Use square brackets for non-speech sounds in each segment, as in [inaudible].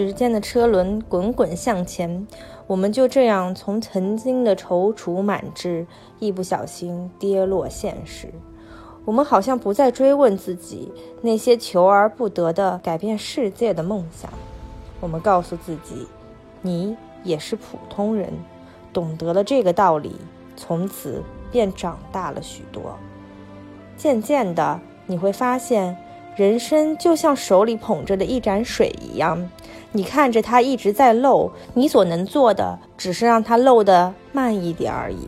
时间的车轮滚滚向前，我们就这样从曾经的踌躇满志，一不小心跌落现实。我们好像不再追问自己那些求而不得的改变世界的梦想。我们告诉自己，你也是普通人，懂得了这个道理，从此便长大了许多。渐渐的，你会发现，人生就像手里捧着的一盏水一样，你看着它一直在漏，你所能做的只是让它漏得慢一点而已。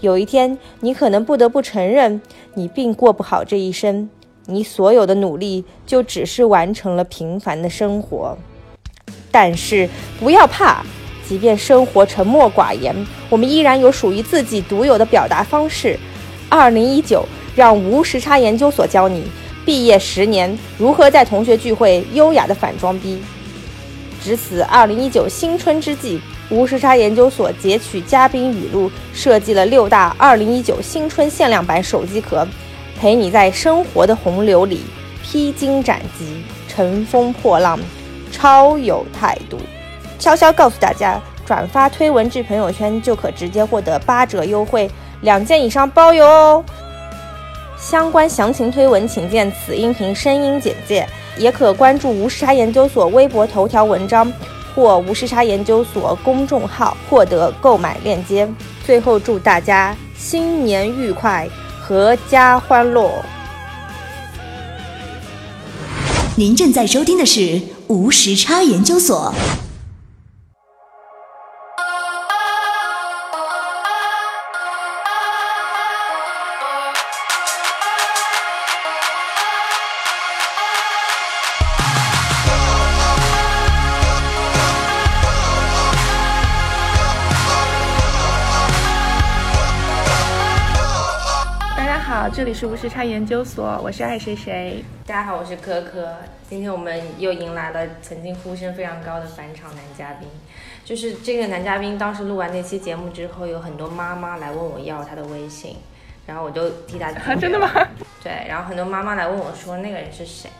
有一天，你可能不得不承认，你并过不好这一生，你所有的努力就只是完成了平凡的生活。但是不要怕，即便生活沉默寡言，我们依然有属于自己独有的表达方式。二零一九，让无时差研究所教你毕业十年如何在同学聚会优雅的反装逼。值此二零一九新春之际，无时差研究所截取嘉宾语录，设计了六大二零一九新春限量版手机壳，陪你在生活的洪流里披荆斩棘、乘风破浪。超有态度，悄悄告诉大家，转发推文至朋友圈就可直接获得八折优惠，两件以上包邮哦。相关详情推文请见此音频声音简介，也可关注无时差研究所微博头条文章或无时差研究所公众号获得购买链接。最后祝大家新年愉快，阖家欢乐。您正在收听的是无时差研究所。这里是无时差研究所，我是爱谁谁。大家好，我是可可。今天我们又迎来了曾经呼声非常高的返场男嘉宾，就是这个男嘉宾。当时录完那期节目之后，有很多妈妈来问我要他的微信，然后我就替他。真的吗？对，然后很多妈妈来问我说那个人是谁？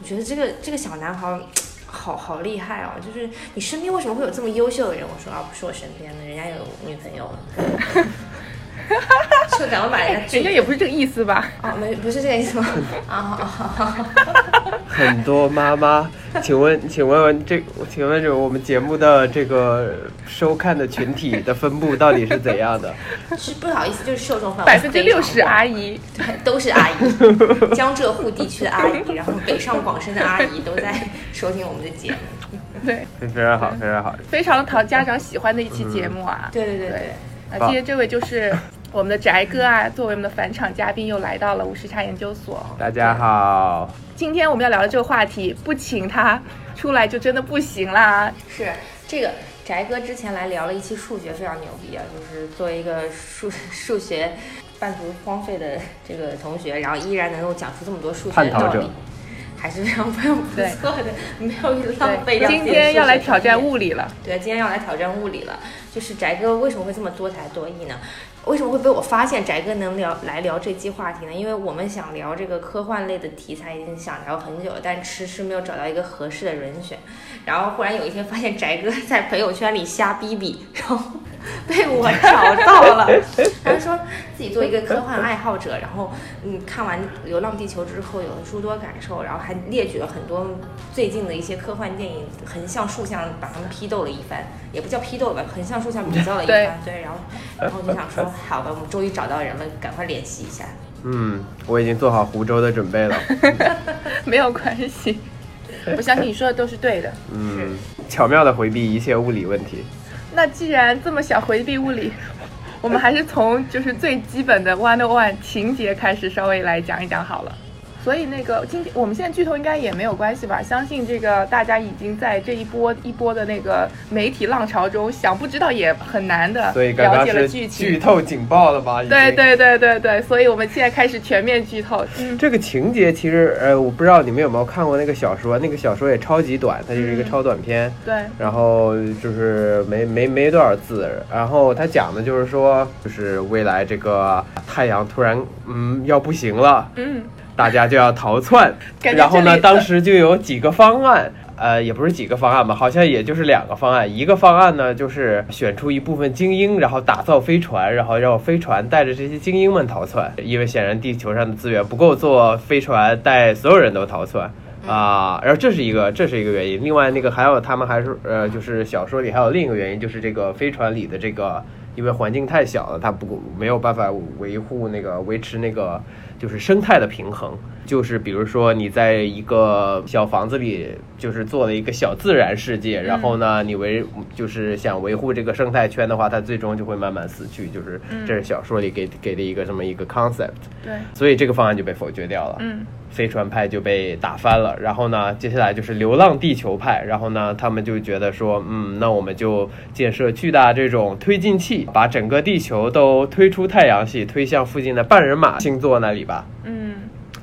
我觉得这个这个小男孩好好厉害哦，就是你身边为什么会有这么优秀的人？我说啊，不是我身边的，人家有女朋友了。就赶快把人家，人家也不是这个意思吧？哦，没，不是这个意思吗？啊 [laughs] [laughs] 很多妈妈，请问，请问问这，请问这我们节目的这个收看的群体的分布到底是怎样的？[laughs] 是不好意思，就是受众范围百分之六十阿姨，对，都是阿姨，江浙沪地区的阿姨，然后北上广深的阿姨都在收听我们的节目。对，非常好，非常好，非常讨家长喜欢的一期节目啊！对对对对。啊，今天这位就是我们的宅哥啊，作为我们的返场嘉宾，又来到了无时差研究所。大家好，今天我们要聊的这个话题，不请他出来就真的不行啦。是这个宅哥之前来聊了一期数学，非常牛逼啊，就是作为一个数数学半途荒废的这个同学，然后依然能够讲出这么多数学的道理。还是非常非常不错的，没有浪费掉。今天要来挑战物理了。对，今天要来挑战物理了。就是翟哥为什么会这么多才多艺呢？为什么会被我发现宅哥能聊来聊这期话题呢？因为我们想聊这个科幻类的题材，已经想聊很久了，但迟迟没有找到一个合适的人选。然后忽然有一天发现宅哥在朋友圈里瞎逼逼，然后。被我找到了，[laughs] 他说自己做一个科幻爱好者，然后嗯看完《流浪地球》之后有了诸多感受，然后还列举了很多最近的一些科幻电影，横向竖向把他们批斗了一番，也不叫批斗吧，横向竖向比较了一番，对，然后然后就想说好吧，我们终于找到人了，赶快联系一下。嗯，我已经做好湖州的准备了，[laughs] 没有关系，我相信你说的都是对的，嗯，巧妙的回避一切物理问题。那既然这么想回避物理，[laughs] 我们还是从就是最基本的 one one 情节开始稍微来讲一讲好了。所以那个今天我们现在剧透应该也没有关系吧？相信这个大家已经在这一波一波的那个媒体浪潮中，想不知道也很难的了解了剧情。剧透警报了吧？对对对对对，所以我们现在开始全面剧透。这个情节其实呃，我不知道你们有没有看过那个小说，那个小说也超级短，它就是一个超短片。对。然后就是没没没多少字，然后它讲的就是说，就是未来这个太阳突然嗯要不行了。嗯。大家就要逃窜，然后呢，当时就有几个方案，呃，也不是几个方案吧，好像也就是两个方案。一个方案呢，就是选出一部分精英，然后打造飞船，然后让飞船带着这些精英们逃窜，因为显然地球上的资源不够做飞船带所有人都逃窜。啊，然后这是一个，这是一个原因。另外，那个还有他们还是呃，就是小说里还有另一个原因，就是这个飞船里的这个，因为环境太小了，它不没有办法维护那个维持那个就是生态的平衡。就是比如说你在一个小房子里，就是做了一个小自然世界，然后呢，你维就是想维护这个生态圈的话，它最终就会慢慢死去。就是这是小说里给给的一个这么一个 concept。对，所以这个方案就被否决掉了。嗯。飞船派就被打翻了，然后呢，接下来就是流浪地球派，然后呢，他们就觉得说，嗯，那我们就建设巨大这种推进器，把整个地球都推出太阳系，推向附近的半人马星座那里吧。嗯。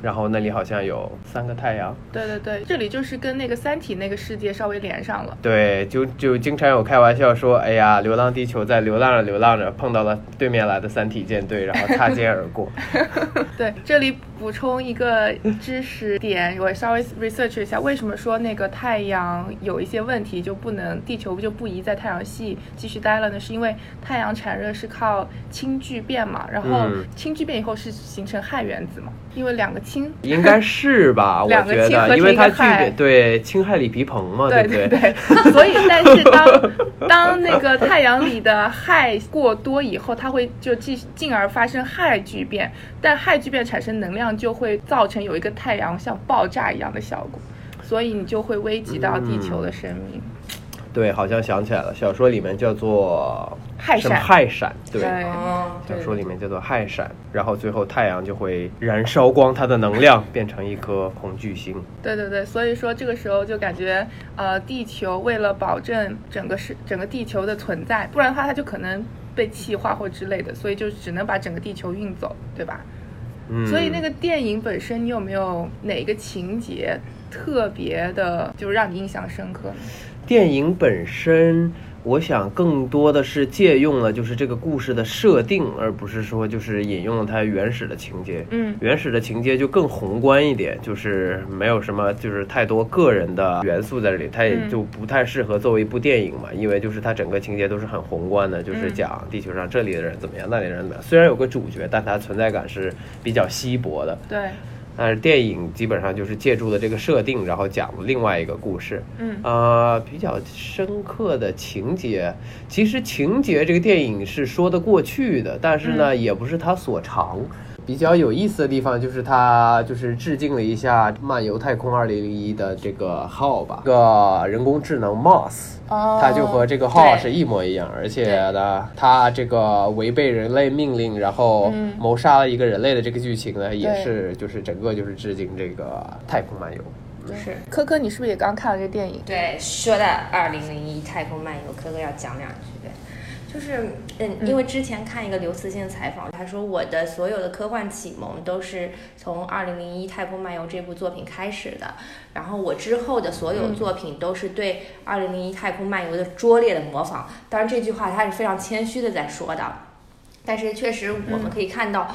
然后那里好像有三个太阳。对对对，这里就是跟那个《三体》那个世界稍微连上了。对，就就经常有开玩笑说，哎呀，流浪地球在流浪着流浪着，碰到了对面来的三体舰队，然后擦肩而过。[laughs] 对，这里补充一个知识点，我稍微 research 一下，为什么说那个太阳有一些问题就不能，地球就不宜在太阳系继续待了呢？是因为太阳产热是靠氢聚变嘛，然后氢聚变以后是形成氦原子嘛，因为两个。氢应该是吧，[laughs] 我觉得，因为它聚对氢氦锂铍硼嘛，对对对，所以但是当 [laughs] 当那个太阳里的氦过多以后，它会就进进而发生氦聚变，但氦聚变产生能量就会造成有一个太阳像爆炸一样的效果，所以你就会危及到地球的生命。对，好像想起来了，小说里面叫做氦闪，氦闪，对，小说里面叫做氦闪，然后最后太阳就会燃烧光它的能量，变成一颗红巨星。对对对，所以说这个时候就感觉，呃，地球为了保证整个是整个地球的存在，不然的话它就可能被气化或之类的，所以就只能把整个地球运走，对吧？嗯。所以那个电影本身，你有没有哪个情节特别的，就是让你印象深刻呢？电影本身，我想更多的是借用了就是这个故事的设定，而不是说就是引用了它原始的情节。嗯，原始的情节就更宏观一点，就是没有什么就是太多个人的元素在这里，它也就不太适合作为一部电影嘛，因为就是它整个情节都是很宏观的，就是讲地球上这里的人怎么样，那里的人怎么样。虽然有个主角，但它存在感是比较稀薄的。对。但是电影基本上就是借助了这个设定，然后讲了另外一个故事。嗯，呃，比较深刻的情节，其实情节这个电影是说得过去的，但是呢，也不是它所长。比较有意思的地方就是它就是致敬了一下《漫游太空2001》的这个号吧，这个人工智能 Moss，它就和这个号是一模一样，而且呢，它这个违背人类命令，然后谋杀了一个人类的这个剧情呢，也是就是整个就是致敬这个太空漫游。是，科科，你是不是也刚看了这个电影？对，说到二零零一太空漫游，科科要讲两句。对。就是，嗯，因为之前看一个刘慈欣的采访，他说我的所有的科幻启蒙都是从《二零零一太空漫游》这部作品开始的，然后我之后的所有作品都是对《二零零一太空漫游》的拙劣的模仿。当然，这句话他是非常谦虚的在说的，但是确实我们可以看到，《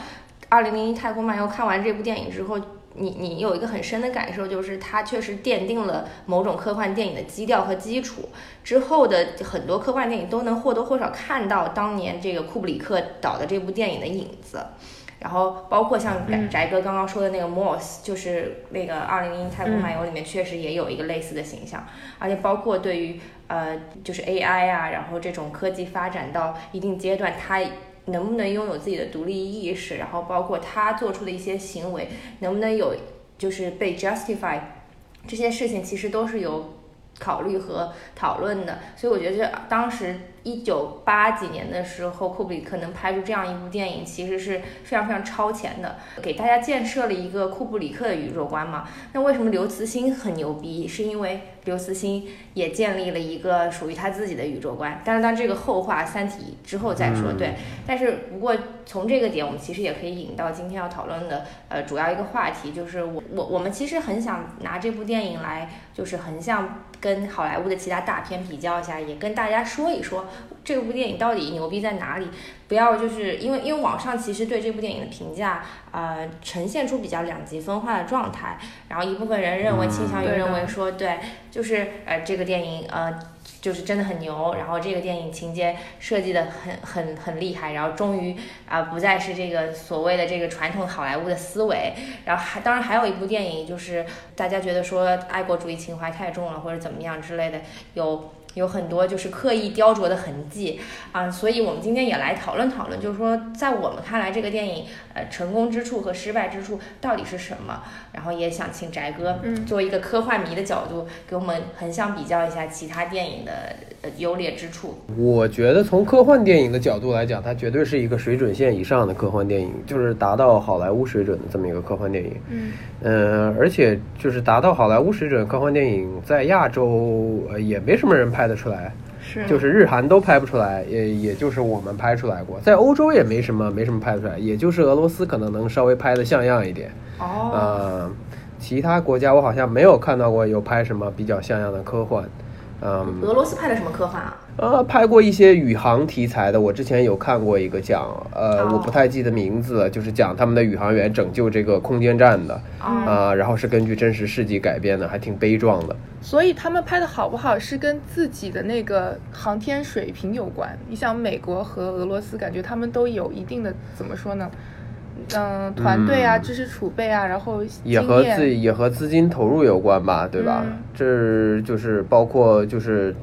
二零零一太空漫游》看完这部电影之后。你你有一个很深的感受，就是它确实奠定了某种科幻电影的基调和基础。之后的很多科幻电影都能或多或少看到当年这个库布里克导的这部电影的影子。然后包括像翟哥刚刚说的那个 Moss，就是那个《二零零一太空漫游》里面确实也有一个类似的形象。而且包括对于呃就是 AI 啊，然后这种科技发展到一定阶段，它。能不能拥有自己的独立意识，然后包括他做出的一些行为，能不能有就是被 justify，这些事情其实都是有考虑和讨论的。所以我觉得这当时。一九八几年的时候，库布里克能拍出这样一部电影，其实是非常非常超前的，给大家建设了一个库布里克的宇宙观嘛。那为什么刘慈欣很牛逼？是因为刘慈欣也建立了一个属于他自己的宇宙观。但是当这个后话，《三体》之后再说。对，但是不过从这个点，我们其实也可以引到今天要讨论的呃主要一个话题，就是我我我们其实很想拿这部电影来就是横向。跟好莱坞的其他大片比较一下，也跟大家说一说这部电影到底牛逼在哪里。不要就是因为因为网上其实对这部电影的评价，呃，呈现出比较两极分化的状态。然后一部分人认为倾向于认为说，对，就是呃这个电影呃就是真的很牛，然后这个电影情节设计的很很很厉害，然后终于啊、不再是这个所谓的这个传统好莱坞的思维。然后还当然还有一部电影就是大家觉得说爱国主义情怀太重了或者怎么样之类的，有。有很多就是刻意雕琢的痕迹啊，所以我们今天也来讨论讨论，就是说在我们看来这个电影呃成功之处和失败之处到底是什么？然后也想请翟哥嗯作为一个科幻迷的角度，给我们横向比较一下其他电影的呃优劣之处。我觉得从科幻电影的角度来讲，它绝对是一个水准线以上的科幻电影，就是达到好莱坞水准的这么一个科幻电影。嗯嗯，而且就是达到好莱坞水准的科幻电影，在亚洲呃也没什么人拍得出来，是就是日韩都拍不出来，也也就是我们拍出来过，在欧洲也没什么没什么拍得出来，也就是俄罗斯可能能稍微拍得像样一点。哦，呃，其他国家我好像没有看到过有拍什么比较像样的科幻。嗯，俄罗斯拍的什么科幻啊？呃，拍过一些宇航题材的，我之前有看过一个讲，呃，哦我不太记得名字，就是讲他们的宇航员拯救这个空间站的，哦啊、然后是根据真实事迹改编的，还挺悲壮的。所以他们拍的好不好是跟自己的那个航天水平有关。你想，美国和俄罗斯，感觉他们都有一定的怎么说呢？嗯，团队啊，嗯知识储备啊，然后也和自己也和资金投入有关吧，对吧？嗯这就是包括就是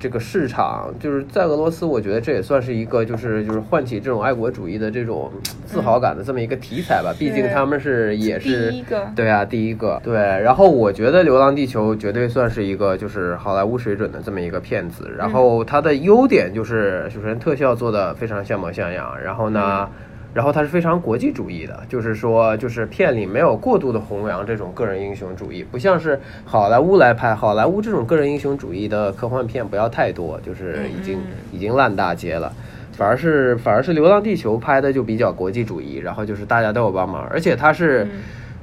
这个市场，就是在俄罗斯，我觉得这也算是一个就是就是唤起这种爱国主义的这种自豪感的这么一个题材吧。毕竟他们是也是第一个对啊，第一个对。然后我觉得《流浪地球》绝对算是一个就是好莱坞水准的这么一个片子。然后它的优点就是首先特效做的非常像模像样，然后呢。然后它是非常国际主义的，就是说，就是片里没有过度的弘扬这种个人英雄主义，不像是好莱坞来拍好莱坞这种个人英雄主义的科幻片不要太多，就是已经已经烂大街了。反而是反而是《流浪地球》拍的就比较国际主义，然后就是大家都有帮忙，而且它是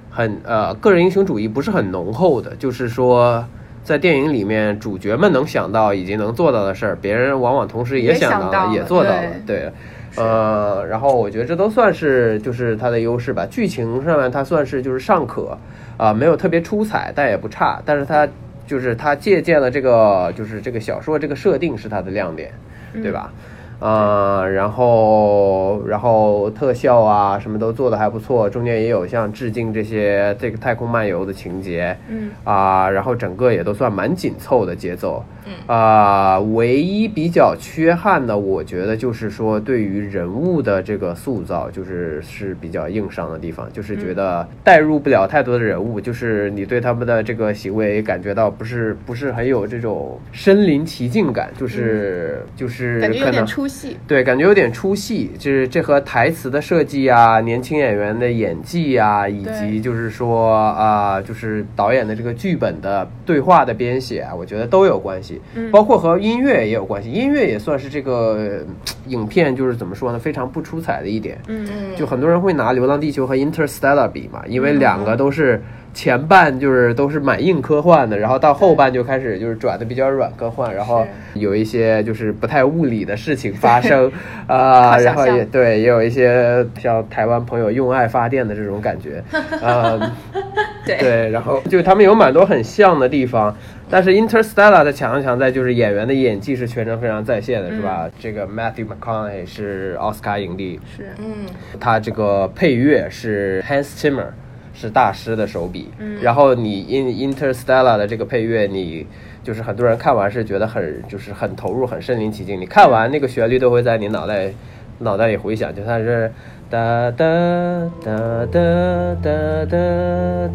很呃个人英雄主义不是很浓厚的，就是说。在电影里面，主角们能想到以及能做到的事儿，别人往往同时也也想到了，也想到了做到了。对对，呃，然后我觉得这都算是就是它的优势吧。剧情上面它算是就是尚可，啊、没有特别出彩，但也不差。但是它就是它借鉴了这个就是这个小说这个设定是它的亮点，对吧？呃，然后然后特效啊什么都做的还不错，中间也有像致敬这些这个太空漫游的情节，嗯啊，然后整个也都算蛮紧凑的节奏，嗯啊，唯一比较缺憾的，我觉得就是说对于人物的这个塑造，就是是比较硬伤的地方，就是觉得代入不了太多的人物，就是你对他们的这个行为感觉到不是不是很有这种身临其境感，就是、就是感觉有可能点出戏。对，感觉有点出戏，就是这和台词的设计啊、年轻演员的演技啊，以及就是说啊、就是导演的这个剧本的对话的编写啊，我觉得都有关系，嗯包括和音乐也有关系。音乐也算是这个呃影片就是怎么说呢，非常不出彩的一点。嗯嗯，就很多人会拿《流浪地球》和《Interstellar》比嘛，因为两个都是前半就是都是蛮硬科幻的，然后到后半就开始就是转的比较软科幻，然后有一些就是不太物理的事情发生，[laughs] 啊、然后也对，也有一些像台湾朋友用爱发电的这种感觉，啊、[laughs] 对。对，然后就他们有蛮多很像的地方，但是 Interstellar 的强强在就是演员的演技是全程非常在线的，是吧？这个 Matthew McConaughey 是奥斯卡影帝，是嗯，他这个配乐是 Hans Zimmer，是大师的手笔。嗯然后你 In Interstellar 的这个配乐，你就是很多人看完是觉得很就是很投入、很身临其境。你看完那个旋律都会在你脑袋脑袋里回响，就它是哒哒哒哒哒哒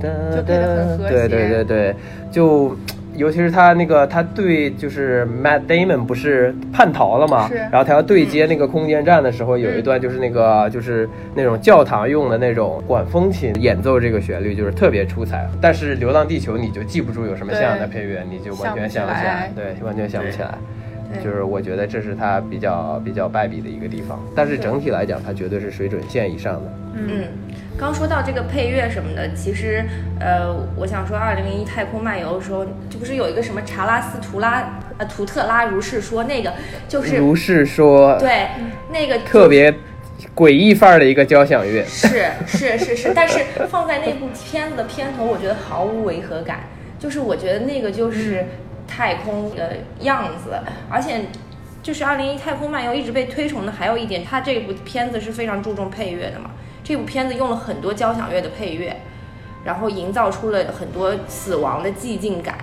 哒就配得很和对对对对，就。尤其是他那个，他对就是 Matt Damon 不是叛逃了吗？是然后他要对接那个空间站的时候，有一段就是那个就是那种教堂用的那种管风琴演奏这个旋律，就是特别出彩。但是《流浪地球》你就记不住有什么像样的配乐，你就完全想不起来，对，完全想不起来。对就是我觉得这是它比较比较败笔的一个地方。但是整体来讲，它绝对是水准线以上的。嗯，刚说到这个配乐什么的，其实，呃，我想说，二零零一太空漫游的时候，这不是有一个什么查拉斯图拉呃图特拉如是说那个就是如是说，对那个特别诡异范儿的一个交响乐。是是是是，但是放在那部片子的片头，我觉得毫无违和感。就是我觉得那个就是 [laughs] 太空的样子，而且就是二零一太空漫游一直被推崇的，还有一点，它这部片子是非常注重配乐的嘛。这部片子用了很多交响乐的配乐，然后营造出了很多死亡的寂静感。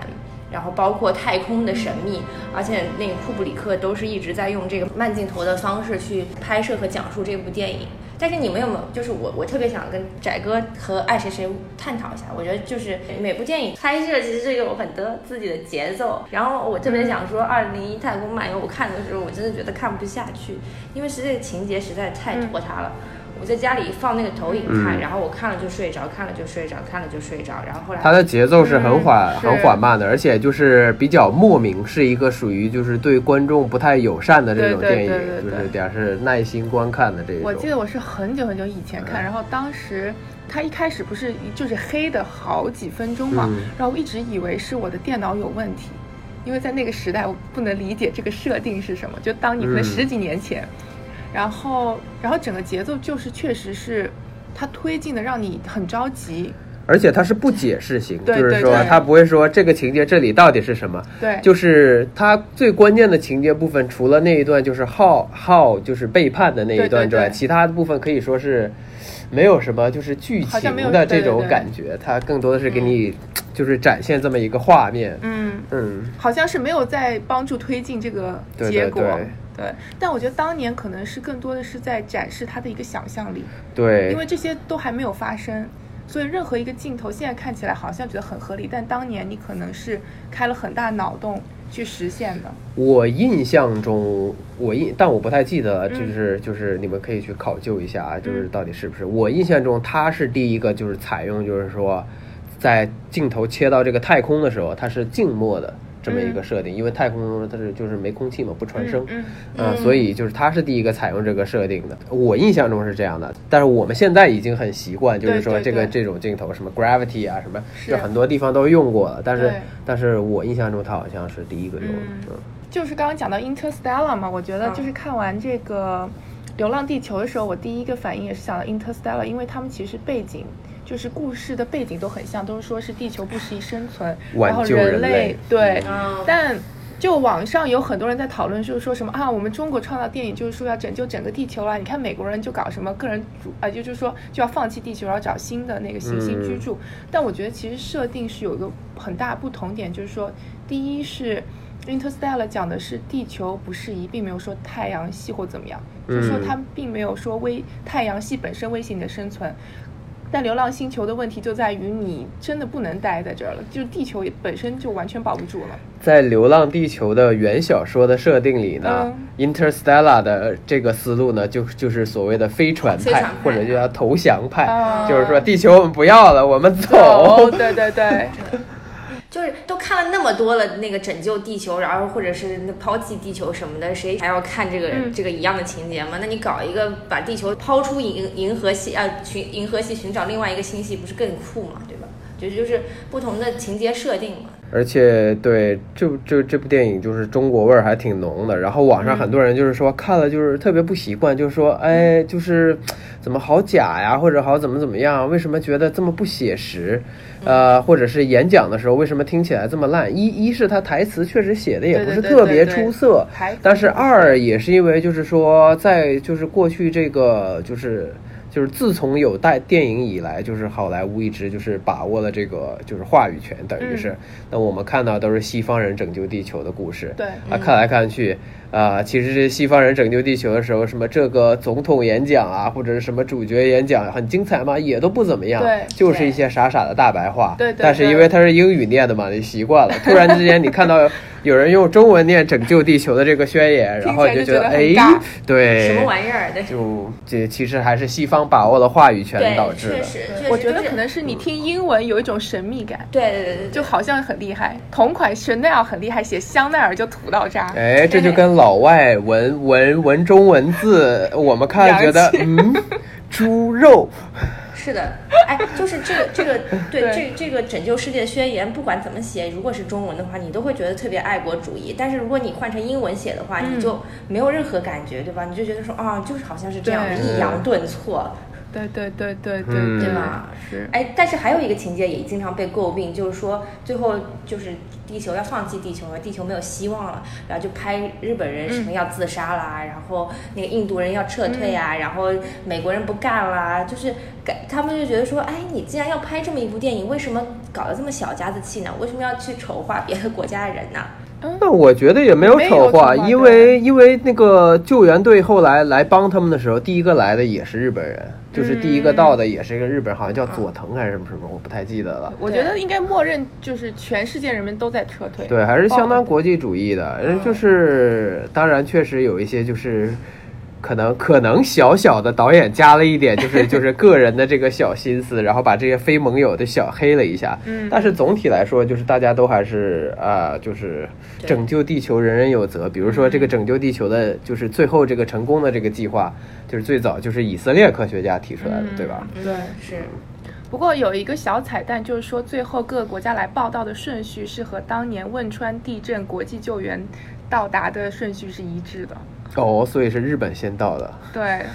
然后包括太空的神秘，而且那个库布里克都是一直在用这个慢镜头的方式去拍摄和讲述这部电影。但是你们有没有，就是我我特别想跟翟哥和爱谁谁探讨一下，我觉得就是每部电影拍摄其实是有很多自己的节奏。然后我特别想说，《二零一太空漫游》我看的时候，我真的觉得看不下去，因为是这个情节实在太拖沓了。我在家里放那个投影看，然后我看了就睡着，看了就睡着，看了就睡着。然后后来它的节奏是很缓、嗯很缓慢的，而且就是比较莫名，是一个属于就是对观众不太友善的这种对对电影，对对对就是点是耐心观看的这种。我记得我是很久很久以前看，然后当时它一开始不是就是黑的好几分钟嘛，嗯。然后我一直以为是我的电脑有问题，因为在那个时代我不能理解这个设定是什么，就当你可能嗯。十几年前，然后然后整个节奏就是确实是它推进的让你很着急，而且它是不解释型，就是说对。对它不会说这个情节这里到底是什么，对，就是它最关键的情节部分，除了那一段就是浩浩就是背叛的那一段之外，其他的部分可以说是没有什么就是剧情的这种感觉，它更多的是给你就是展现这么一个画面。嗯。嗯，好像是没有在帮助推进这个结果，对对但我觉得当年可能是更多的是在展示他的一个想象力，对，因为这些都还没有发生，所以任何一个镜头现在看起来好像觉得很合理，但当年你可能是开了很大脑洞去实现的。我印象中，我印，但我不太记得就是就是你们可以去考究一下啊，就是嗯。到底是不是？我印象中他是第一个，就是采用就是说，在镜头切到这个太空的时候，它是静默的这么一个设定，因为太空中它是就是没空气嘛，不传声，嗯嗯，所以就是它是第一个采用这个设定的。我印象中是这样的，但是我们现在已经很习惯，就是说这个这种镜头，什么 gravity 啊，什么，就很多地方都用过了。但是但是我印象中它好像是第一个用的，就是刚刚讲到 Interstellar 嘛，我觉得嗯就是看完这个《流浪地球》的时候，我第一个反应也是想到 Interstellar，因为他们其实背景就是故事的背景都很像，都是说是地球不适宜生存，然后人类类对，嗯但。就网上有很多人在讨论，就是说什么啊，我们中国创造电影就是说要拯救整个地球啦。你看美国人就搞什么个人主啊，就就是说就要放弃地球，然后找新的那个行星居住。但我觉得其实设定是有一个很大不同点，就是说，第一是 Interstellar 讲的是地球不适宜，并没有说太阳系或怎么样，就是说嗯它并没有说威太阳系本身威胁你的生存。但流浪星球的问题就在于你真的不能待在这儿了，就是地球本身就完全保不住了。在《流浪地球》的原小说的设定里呢、i n t e r s t e l l a r 的这个思路呢，就就是所谓的飞船派，派或者就叫投降派，啊就是说地球我们不要了，我们走。哦对对对，就是都看了那么多了，那个拯救地球，然后或者是那抛弃地球什么的，谁还要看这个、嗯这个一样的情节吗？那你搞一个把地球抛出银银河系啊，寻银河系寻找另外一个星系，不是更酷吗？对吧？就就是不同的情节设定嘛。而且对这这这部电影就是中国味儿还挺浓的，然后网上很多人就是说、看了就是特别不习惯，就是说哎就是怎么好假呀，或者好怎么怎么样，为什么觉得这么不写实？呃，或者是演讲的时候为什么听起来这么烂？一一是他台词确实写的也不是特别出色，但是二也是因为就是说在就是过去这个就是。就是自从有带电影以来，就是好莱坞一直就是把握了这个就是话语权，等于是。嗯那我们看到都是西方人拯救地球的故事，对啊，看来看去，啊、其实是西方人拯救地球的时候，什么这个总统演讲啊，或者是什么主角演讲很精彩吗？也都不怎么样，对就是一些傻傻的大白话。对对但是因为他是英语念的嘛，你习惯了，突然之间你看到有人用中文念拯救地球的这个宣言，然后你就觉得哎，对，什么玩意儿？对就这其实还是西方把握了话语权导致的。确实，我觉得可能是你听英文有一种神秘感，对对对对，就好像很厉害。同款 Chanel 很厉害，写香奈儿就土到渣。哎，这就跟老外文文文中文字，我们看觉得嗯，猪肉，是的，哎，就是这个这个对对。这这个拯救世界宣言，不管怎么写，如果是中文的话，你都会觉得特别爱国主义。但是如果你换成英文写的话，嗯。你就没有任何感觉，对吧？你就觉得说啊，就是好像是这样的抑扬顿挫，对对对对对嗯对对吧？是。哎，但是还有一个情节也经常被诟病，就是说最后就是地球要放弃地球了，地球没有希望了，然后就拍日本人什么要自杀啦，然后那个印度人要撤退啊，然后美国人不干啦，就是感他们就觉得说，哎，你既然要拍这么一部电影，为什么搞得这么小家子气呢？为什么要去丑化别的国家的人呢？那我觉得也没有丑化因为因为那个救援队后来来帮他们的时候，第一个来的也是日本人，就是第一个到的也是一个日本人，好像叫佐藤还是什么什么，我不太记得了。我觉得应该默认就是全世界人民都在撤退。对，还是相当哦国际主义的。嗯就是，当然确实有一些就是。可能可能小小的导演加了一点，就是 [laughs] 就是个人的这个小心思，然后把这些非盟友的小黑了一下。嗯但是总体来说，就是大家都还是啊、就是拯救地球人人有责。比如说这个拯救地球的，就是最后这个成功的这个计划，就是最早就是以色列科学家提出来的，对吧？对是，不过有一个小彩蛋，就是说最后各个国家来报道的顺序是和当年汶川地震国际救援到达的顺序是一致的。哦，所以是日本先到的。对，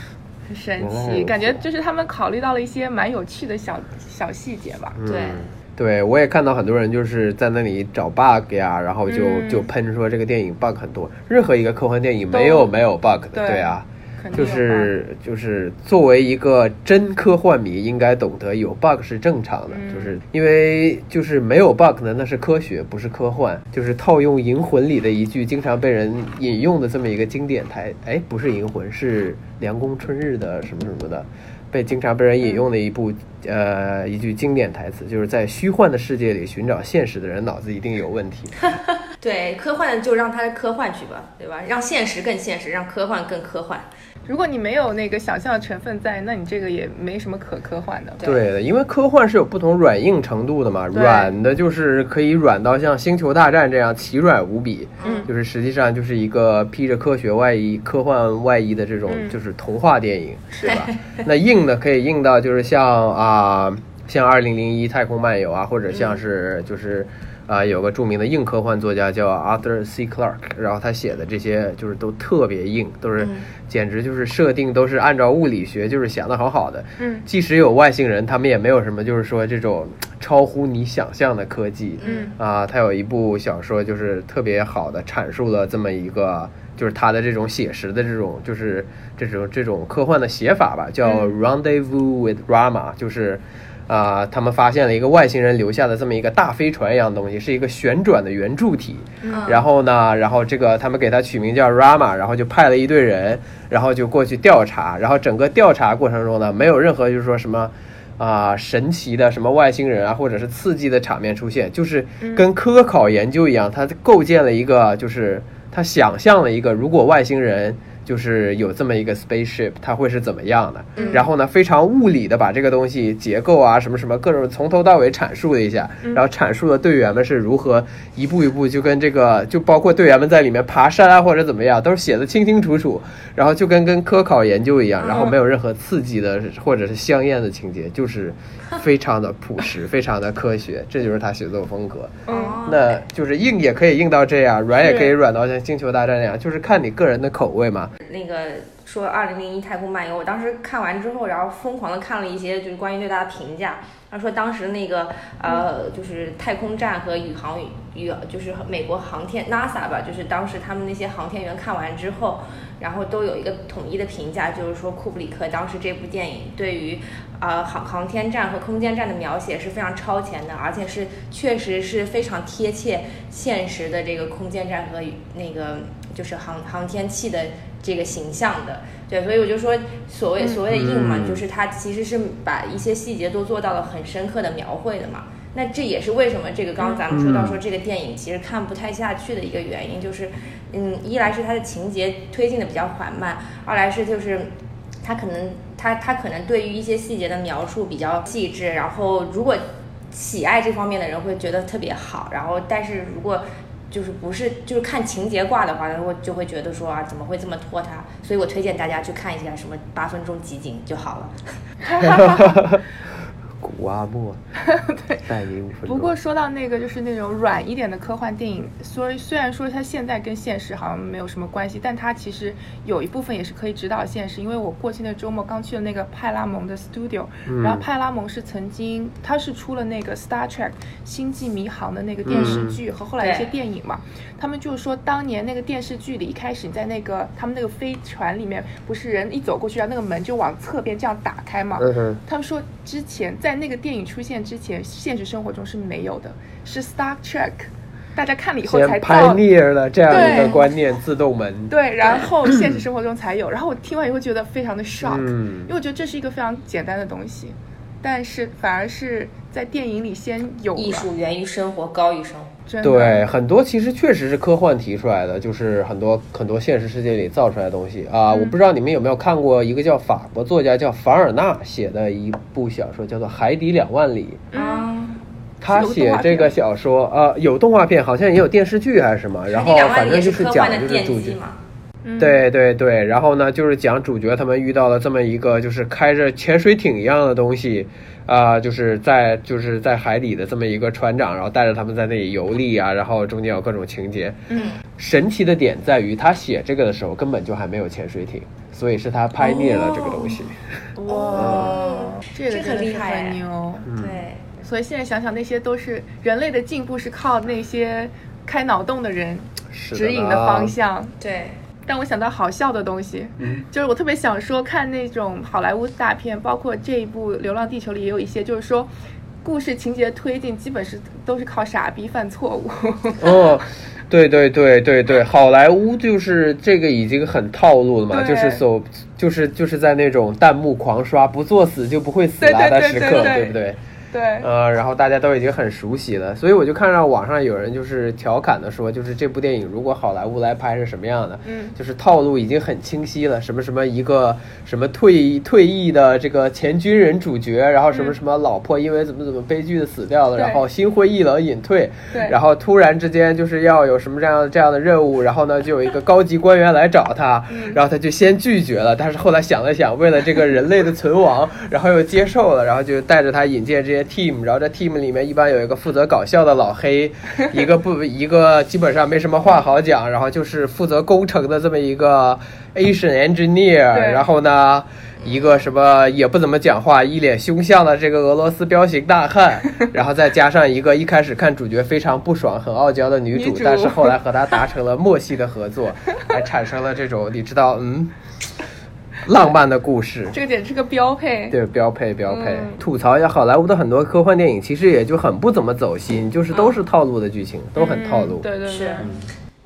很神奇，感觉就是他们考虑到了一些蛮有趣的小小细节吧。对嗯对，我也看到很多人就是在那里找 bug 呀，然后就、嗯就喷说这个电影 bug 很多。任何一个科幻电影没有没有 bug 的，对对啊，就是就是作为一个真科幻迷，应该懂得有 bug 是正常的，嗯就是因为就是没有 bug 呢，那是科学，不是科幻。就是套用《银魂》里的一句经常被人引用的这么一个经典台，哎，不是《银魂》，是凉宫春日的什么什么的。被经常被人引用的一部、呃一句经典台词，就是在虚幻的世界里寻找现实的人脑子一定有问题。[laughs] 对，科幻就让它科幻去吧，对吧？让现实更现实，让科幻更科幻。如果你没有那个想象成分在，那你这个也没什么可科幻的。对对的，因为科幻是有不同软硬程度的嘛，软的就是可以软到像《星球大战》这样奇软无比，嗯就是实际上就是一个披着科学外衣、科幻外衣的这种嗯就是童话电影，是吧？[laughs] 那硬的可以硬到就是像啊、像《二零零一太空漫游》啊，或者像是就是。啊、有个著名的硬科幻作家叫 Arthur C. Clarke，然后他写的这些就是都特别硬，都是、简直就是设定都是按照物理学就是想的好好的。嗯即使有外星人，他们也没有什么就是说这种超乎你想象的科技。嗯啊，他有一部小说就是特别好的阐述了这么一个，就是他的这种写实的这种就是这种这种科幻的写法吧，叫嗯 Rendezvous with Rama，就是。啊、他们发现了一个外星人留下的这么一个大飞船一样东西，是一个旋转的圆柱体。嗯然后呢，然后这个他们给它取名叫 Rama，然后就派了一队人，然后就过去调查。然后整个调查过程中呢，没有任何就是说什么啊、神奇的什么外星人啊，或者是刺激的场面出现，就是跟科考研究一样，他构建了一个，就是他想象了一个如果外星人。就是有这么一个 spaceship，它会是怎么样的？然后呢，非常物理的把这个东西结构啊，什么什么各种从头到尾阐述了一下，然后阐述了队员们是如何一步一步就跟这个，就包括队员们在里面爬山啊或者怎么样，都是写的清清楚楚，然后就跟跟科考研究一样，然后没有任何刺激的或者是香艳的情节，就是非常的朴实，[laughs] 非常的科学，这就是他写作风格。嗯，那就是硬也可以硬到这样，软也可以软到像星球大战那样，就是看你个人的口味嘛。那个说《二零零一太空漫游》，我当时看完之后，然后疯狂的看了一些就是关于对他的评价。他说当时那个呃，就是太空站和宇航宇就是美国航天 NASA 吧，就是当时他们那些航天员看完之后，然后都有一个统一的评价，就是说库布里克当时这部电影对于呃航航天站和空间站的描写是非常超前的，而且是确实是非常贴切现实的这个空间站和那个就是航航天器的这个形象的。对，所以我就说，所谓所谓的硬嘛，嗯就是它其实是把一些细节都做到了很深刻的描绘的嘛。那这也是为什么这个刚刚咱们说到说这个电影其实看不太下去的一个原因，就是，嗯，一来是它的情节推进的比较缓慢，二来是就是它可能它它可能对于一些细节的描述比较细致，然后如果喜爱这方面的人会觉得特别好，然后但是如果就是不是就是看情节挂的话，他会就会觉得说啊怎么会这么拖沓，所以我推荐大家去看一下什么八分钟集锦就好了。[laughs] 古阿莫，[laughs] 带你五分钟。不过说到那个，就是那种软一点的科幻电影，虽虽然说它现在跟现实好像没有什么关系，但它其实有一部分也是可以指导现实。因为我过去那周末刚去了那个派拉蒙的 studio，、嗯然后派拉蒙是曾经它是出了那个 Star Trek 星际迷航的那个电视剧和后来一些电影嘛，他们就是说当年那个电视剧里一开始你在那个他们那个飞船里面，不是人一走过去，然后那个门就往侧边这样打开嘛，嗯，他们说之前在那个电影出现之前，现实生活中是没有的，是 Star Trek，大家看了以后才先拍到灭了这样一个观念，自动门。对，然后 [clears throat] 现实生活中才有。然后我听完以后觉得非常的 shock，、嗯因为我觉得这是一个非常简单的东西，但是反而是在电影里先有艺术源于生活，高于生活。对，很多其实确实是科幻提出来的，就是很多很多现实世界里造出来的东西。啊。嗯。我不知道你们有没有看过一个叫法国作家叫凡尔纳写的一部小说，叫做《海底两万里》。啊，他写这个小说，呃，有动画片，好像也有电视剧还是什么，然后两万反正就是讲科幻的奠就是主角对对对，然后呢，就是讲主角他们遇到了这么一个就是开着潜水艇一样的东西，啊、就是在就是在海底的这么一个船长，然后带着他们在那里游历啊，然后中间有各种情节。嗯，神奇的点在于他写这个的时候根本就还没有潜水艇，所以是他拍灭了这个东西。[laughs] 哇，这个很厉害很牛。对，所以现在想想，那些都是人类的进步是靠那些开脑洞的人指引的方向。对，让我想到好笑的东西，嗯就是我特别想说看那种好莱坞大片，包括这一部《流浪地球》里也有一些，就是说故事情节推进基本是都是靠傻逼犯错误。哦，对对对对对，好莱坞就是这个已经很套路了嘛，就是所就是就是在那种弹幕狂刷“不作死就不会死啦”对对的时刻，对不对？对，呃，然后大家都已经很熟悉了，所以我就看到网上有人就是调侃的说，就是这部电影如果好莱坞来拍是什么样的？嗯。就是套路已经很清晰了，什么什么一个什么退役退役的这个前军人主角，然后什么什么老婆因为怎么怎么悲剧的死掉了，对。然后心灰意冷隐退，对。然后突然之间就是要有什么这样这样的任务，然后呢就有一个高级官员来找他，嗯。然后他就先拒绝了，但是后来想了想，为了这个人类的存亡，然后又接受了，然后就带着他引荐这些 team，然后这 team 里面一般有一个负责搞笑的老黑，一个不一个基本上没什么话好讲，然后就是负责工程的这么一个 Asian engineer，然后呢。一个什么也不怎么讲话、一脸凶相的这个俄罗斯彪形大汉，然后再加上一个一开始看主角非常不爽、很傲娇的女主，女主但是后来和他达成了默契的合作，还产生了这种你知道，嗯，[laughs] 浪漫的故事。这个简直是个标配。对，标配标配。嗯吐槽一下好莱坞的很多科幻电影，其实也就很不怎么走心，就是都是套路的剧情，都很套路。嗯对对对是，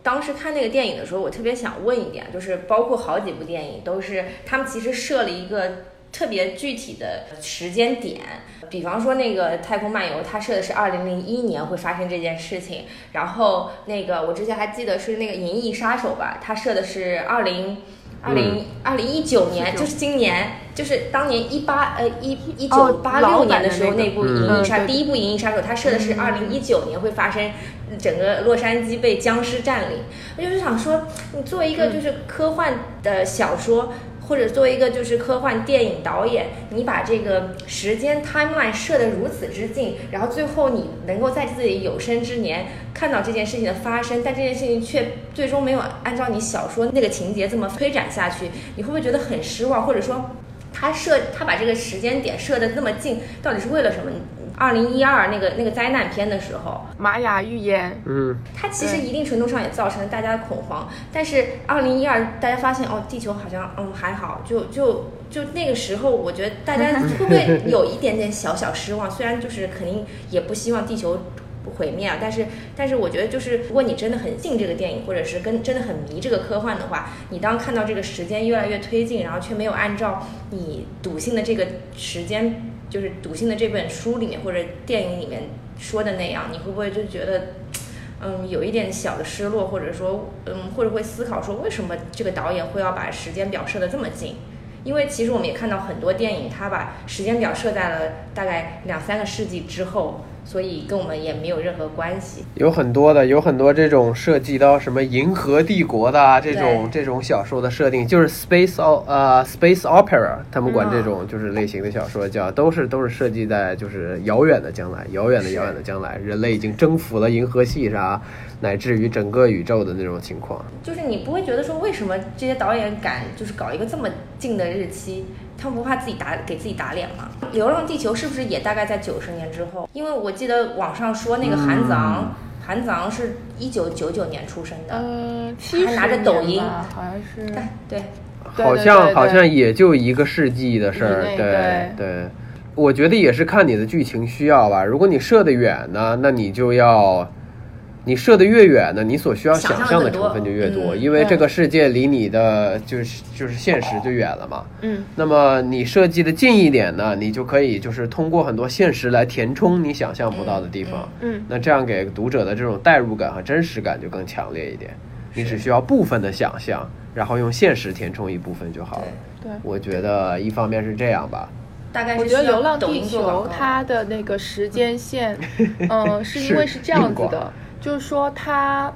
当时看那个电影的时候，我特别想问一点，就是包括好几部电影都是他们其实设了一个特别具体的时间点，比方说那个《太空漫游》，它设的是二零零一年会发生这件事情，然后那个我之前还记得是那个《银翼杀手》吧，它设的是二零。二零二零一九年，就是今年，就是当年一八呃一一九哦八六年的时候，那部《嗯。银翼杀》第一部《银翼杀手》，它设的是二零一九年会发生，整个洛杉矶被僵尸占领。我就是想说，你作为一个就是科幻的小说，或者作为一个就是科幻电影导演，你把这个时间 timeline 设得如此之近，然后最后你能够在自己有生之年看到这件事情的发生，但这件事情却最终没有按照你小说那个情节这么推展下去，你会不会觉得很失望，或者说？他设他把这个时间点设的那么近，到底是为了什么？二零一二那个那个灾难片的时候，玛雅预言，嗯，它其实一定程度上也造成了大家的恐慌。但是二零一二，大家发现哦，地球好像嗯还好，就就就那个时候，我觉得大家 [laughs] 会不会有一点点小小失望？虽然就是肯定也不希望地球毁灭啊。但是，但是我觉得就是，如果你真的很信这个电影，或者是跟真的很迷这个科幻的话，你当看到这个时间越来越推进，然后却没有按照你笃信的这个时间，就是笃信的这本书里面或者电影里面说的那样，你会不会就觉得？嗯，有一点小的失落，或者说，嗯，或者会思考说，为什么这个导演会要把时间表设的这么近？因为其实我们也看到很多电影，他把时间表设在了大概两三个世纪之后，所以跟我们也没有任何关系。有很多的，有很多这种涉及到什么银河帝国的啊，这种这种小说的设定，就是 space o 呃 space opera，他们管这种就是类型的小说叫，都是都是设计在就是遥远的将来，遥远的遥远的将来，人类已经征服了银河系啥，乃至于整个宇宙的那种情况。就是你不会觉得说，为什么这些导演敢就是搞一个这么近的日期？他们不怕自己打给自己打脸吗？《流浪地球》是不是也大概在九十年之后？因为我记得网上说那个韩子昂，韩子昂是一九九九年出生的，呃，七还拿着抖音好像是。哎对，对好像好像也就一个世纪的事儿，对对对。我觉得也是看你的剧情需要吧。如果你射得远呢，那你就要，你射的越远呢，你所需要想象的成分就越多，嗯因为这个世界离你的就是就是现实就远了嘛。嗯，那么你设计的近一点呢，你就可以就是通过很多现实来填充你想象不到的地方。嗯嗯那这样给读者的这种代入感和真实感就更强烈一点。你只需要部分的想象，然后用现实填充一部分就好了。对。我觉得一方面是这样吧，大概我觉得《流浪地球》它的那个时间线，[laughs] 嗯，是因为是是这样子的，就是说他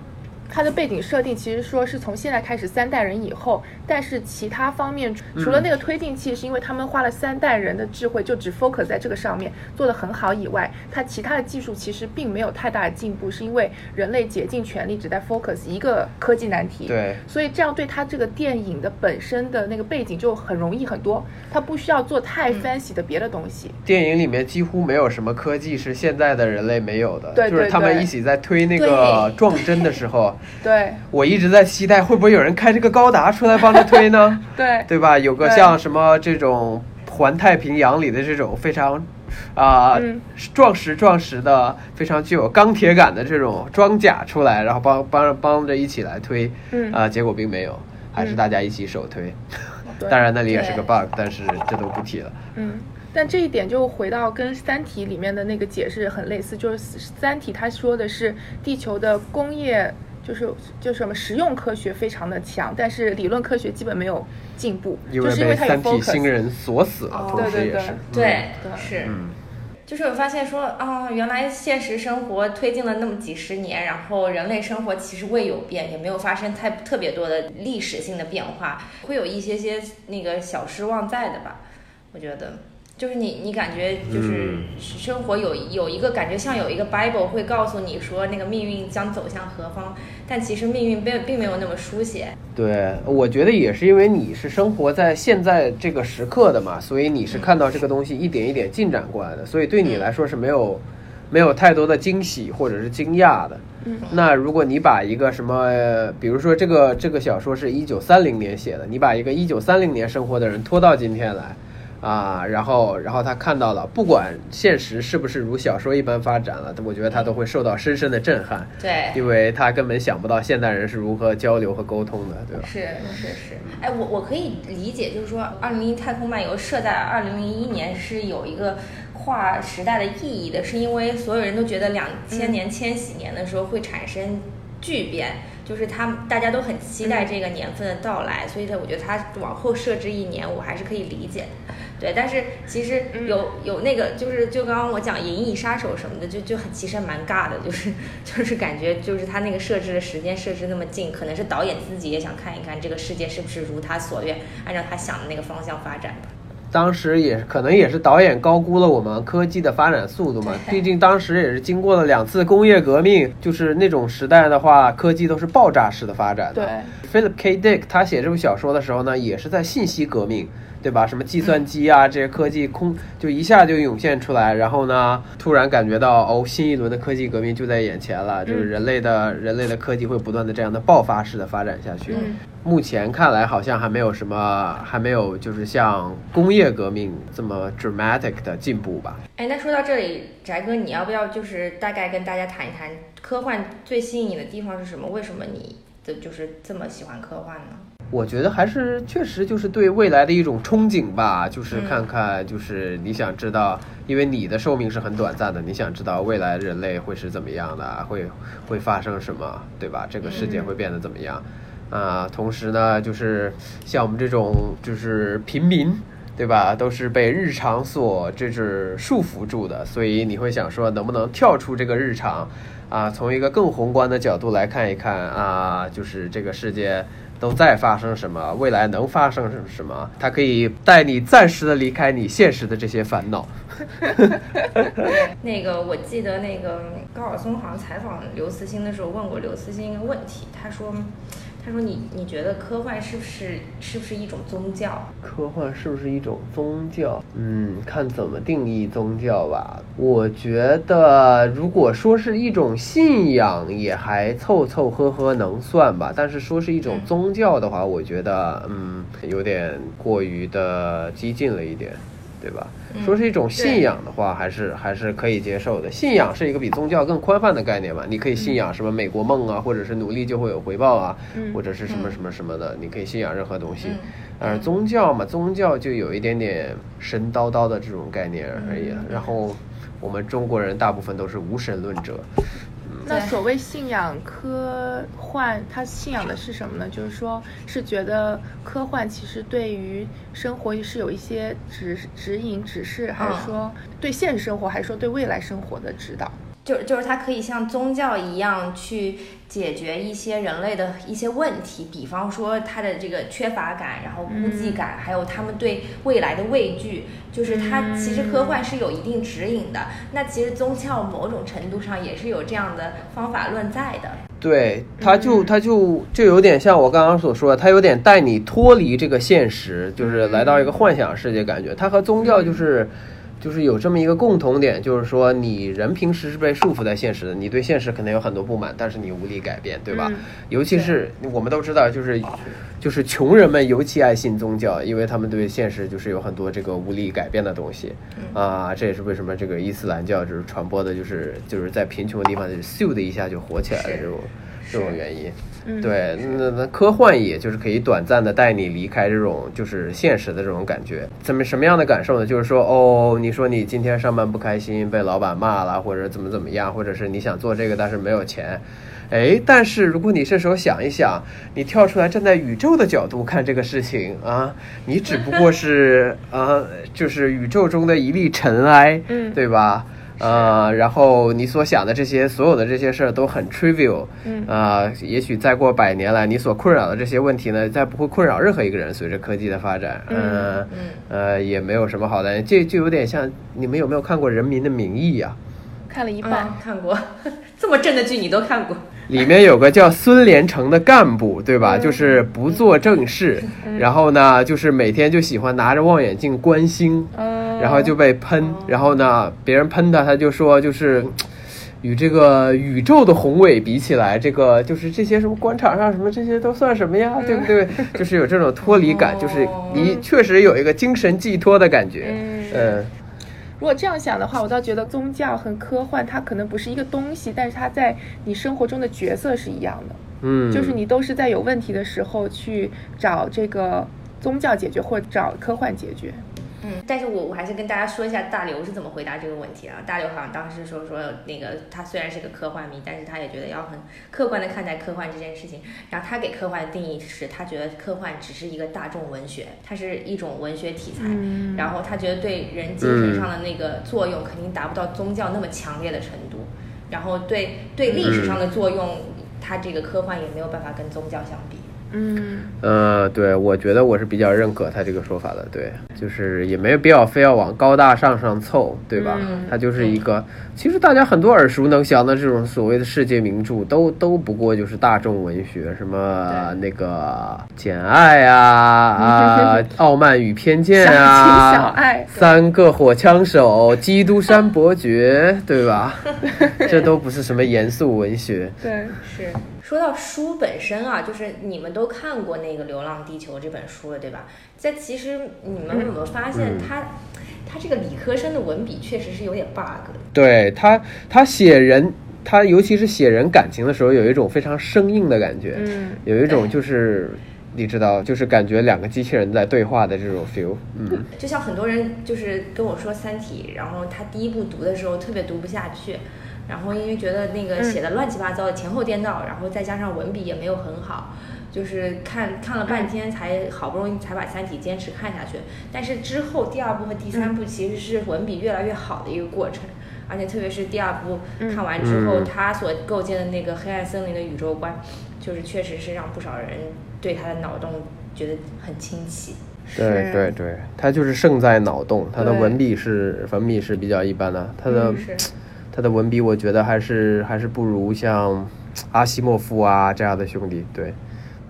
它的背景设定其实说是从现在开始三代人以后，但是其他方面嗯除了那个推进器是因为他们花了三代人的智慧，就只 focus 在这个上面做得很好以外，它其他的技术其实并没有太大的进步，是因为人类竭尽全力只在 focus 一个科技难题。对，所以这样对它这个电影的本身的那个背景就很容易很多，它不需要做太嗯 fancy 的别的东西。电影里面几乎没有什么科技是现在的人类没有的，对就是他们一起在推那个撞针的时候，[laughs] 对我一直在期待会不会有人开这个高达出来帮着推呢？[laughs] 对对吧？有个像什么这种环太平洋里的这种非常啊、嗯壮实壮实的、非常具有钢铁感的这种装甲出来，然后帮帮帮着一起来推，嗯啊、结果并没有，还是大家一起手推。对 [laughs] 当然那里也是个 bug，但是这都不提了。嗯，但这一点就回到跟《三体》里面的那个解释很类似，就是《三体》它说的是地球的工业。就是就是什么实用科学非常的强，但是理论科学基本没有进步，就是因为它有被三体 focus。星人锁死了，哦同时对对对也是。对对是。嗯，就是我发现说啊，原来现实生活推进了那么几十年，然后人类生活其实未有变，也没有发生太特别多的历史性的变化，会有一些些那个小失望在的吧？我觉得，就是你你感觉就是嗯生活有有一个感觉像有一个 Bible 会告诉你说那个命运将走向何方，但其实命运并并没有那么书写。对，我觉得也是因为你是生活在现在这个时刻的嘛，所以你是看到这个东西一点一点进展过来的，所以对你来说是没有没有太多的惊喜或者是惊讶的。嗯那如果你把一个什么，呃比如说这个这个小说是一九三零年写的，你把一个一九三零年生活的人拖到今天来。啊，然后，然后他看到了，不管现实是不是如小说一般发展了，我觉得他都会受到深深的震撼，对，因为他根本想不到现代人是如何交流和沟通的，对吧？是是是，哎，我我可以理解，就是说，《二零零一太空漫游》设在二零零一年是有一个跨时代的意义的，是因为所有人都觉得两千年、千禧年的时候会产生巨变，就是他们大家都很期待这个年份的到来，所以他我觉得他往后设置一年，我还是可以理解的。对，但是其实有有那个，就是就刚刚我讲《银翼杀手》什么的，就就很其实蛮尬的，就是 [laughs] 就是感觉就是他那个设置的时间设置那么近，可能是导演自己也想看一看这个世界是不是如他所愿，按照他想的那个方向发展吧。当时也可能也是导演高估了我们科技的发展速度嘛，毕竟当时也是经过了两次工业革命，就是那种时代的话，科技都是爆炸式的发展的。对，Philip K. Dick 他写这部小说的时候呢，也是在信息革命，对吧？什么计算机啊这些科技空就一下就涌现出来，然后呢，突然感觉到哦，新一轮的科技革命就在眼前了，就是人类的人类的科技会不断的这样的爆发式的发展下去。嗯目前看来好像还没有什么，还没有就是像工业革命这么 dramatic 的进步吧。哎，那说到这里，翟哥，你要不要就是大概跟大家谈一谈科幻最吸引你的地方是什么？为什么你的就是这么喜欢科幻呢？我觉得还是确实就是对未来的一种憧憬吧，就是看看，就是你想知道，因为你的寿命是很短暂的，你想知道未来人类会是怎么样的，会会发生什么，对吧？这个世界会变得怎么样？啊，同时呢，就是像我们这种就是平民，对吧？都是被日常所这是束缚住的，所以你会想说，能不能跳出这个日常，啊，从一个更宏观的角度来看一看啊，就是这个世界。都在发生什么？未来能发生什么？它可以带你暂时的离开你现实的这些烦恼。[laughs] 那个，我记得那个高晓松好像采访刘慈欣的时候问过刘慈欣一个问题，他说。他说：“你你觉得科幻是不是是不是一种宗教？科幻是不是一种宗教？嗯，看怎么定义宗教吧。我觉得，如果说是一种信仰，也还凑凑合合能算吧。但是说是一种宗教的话，我觉得，嗯，有点过于的激进了一点。”对吧？说是一种信仰的话，还是还是可以接受的。信仰是一个比宗教更宽泛的概念嘛？你可以信仰什么美国梦啊，或者是努力就会有回报啊，或者是什么什么什么的，你可以信仰任何东西。但是宗教嘛，宗教就有一点点神叨叨的这种概念而已。然后我们中国人大部分都是无神论者。那所谓信仰科幻，他信仰的是什么呢？就是说，是觉得科幻其实对于生活是有一些指指引、指示，还是说对现实生活，还是说对未来生活的指导？就就是它可以像宗教一样去解决一些人类的一些问题，比方说他的这个缺乏感，然后孤寂感，还有他们对未来的畏惧，就是它其实科幻是有一定指引的。那其实宗教某种程度上也是有这样的方法论在的。对，它就它就就有点像我刚刚所说的，它有点带你脱离这个现实，就是来到一个幻想世界感觉。它和宗教就是。就是有这么一个共同点，就是说你人平时是被束缚在现实的，你对现实可能有很多不满，但是你无力改变，对吧？尤其是我们都知道，就是就是穷人们尤其爱信宗教，因为他们对现实就是有很多这个无力改变的东西啊。这也是为什么这个伊斯兰教就是传播的，就是就是在贫穷的地方就咻的一下就火起来了这种这种原因。对，那那科幻也就是可以短暂的带你离开这种就是现实的这种感觉，怎么什么样的感受呢？就是说，哦，你说你今天上班不开心，被老板骂了，或者怎么怎么样，或者是你想做这个但是没有钱，哎，但是如果你这时候想一想，你跳出来站在宇宙的角度看这个事情啊，你只不过是啊，就是宇宙中的一粒尘埃，嗯，对吧？呃，然后你所想的这些所有的这些事儿都很 trivial，嗯，啊，也许再过百年来，你所困扰的这些问题呢，再不会困扰任何一个人。随着科技的发展，嗯嗯，呃，也没有什么好担心，这就有点像你们有没有看过《人民的名义》呀？看了一半，看过，[laughs] 这么正的剧你都看过？里面有个叫孙连成的干部，对吧？就是不做正事，然后呢，就是每天就喜欢拿着望远镜观星。然后就被喷，然后呢，别人喷他，他就说就是 [tsk] 与这个宇宙的宏伟比起来，这个就是这些什么官场上什么这些都算什么呀，对不对？就是有这种脱离感，就是你确实有一个精神寄托的感觉。嗯，如果这样想的话，我倒觉得宗教和科幻它可能不是一个东西，但是它在你生活中的角色是一样的。嗯，就是你都是在有问题的时候去找这个宗教解决，或者找科幻解决。嗯，但是我我还是跟大家说一下大刘是怎么回答这个问题啊。大刘好像当时说说那个他虽然是个科幻迷，但是他也觉得要很客观的看待科幻这件事情。然后他给科幻的定义是他觉得科幻只是一个大众文学，它是一种文学题材。然后他觉得对人精神上的那个作用肯定达不到宗教那么强烈的程度。然后对对历史上的作用，他这个科幻也没有办法跟宗教相比。嗯，呃，对，我觉得我是比较认可他这个说法的，对，就是也没有必要非要往高大上上凑，对吧？它就是一个，其实大家很多耳熟能详的这种所谓的世界名著，都都不过就是大众文学，什么那个《简爱》啊 [laughs] 啊，《傲慢与偏见》啊，小爱三个火枪手、基督山伯爵，对吧？[laughs] 这都不是什么严肃文学。对，是说到书本身啊，就是你们都看过那个《流浪地球》这本书了，对吧？在其实你们有没有发现嗯他，他这个理科生的文笔确实是有点 bug 的。对他，他写人，他尤其是写人感情的时候，有一种非常生硬的感觉，嗯，有一种就是你知道，就是感觉两个机器人在对话的这种 feel。嗯，就像很多人就是跟我说《三体》，然后他第一部读的时候特别读不下去，然后因为觉得那个写的乱七八糟的，前后颠倒，然后再加上文笔也没有很好，就是看看了半天才好不容易才把《三体》坚持看下去。但是之后第二部和第三部其实是文笔越来越好的一个过程，而且特别是第二部看完之后，嗯。他所构建的那个黑暗森林的宇宙观，就是确实是让不少人对他的脑洞觉得很清奇。对。对对，他就是胜在脑洞，他的文笔是文笔是比较一般的，他的、他的文笔我觉得还是还是不如像阿西莫夫啊这样的兄弟。对，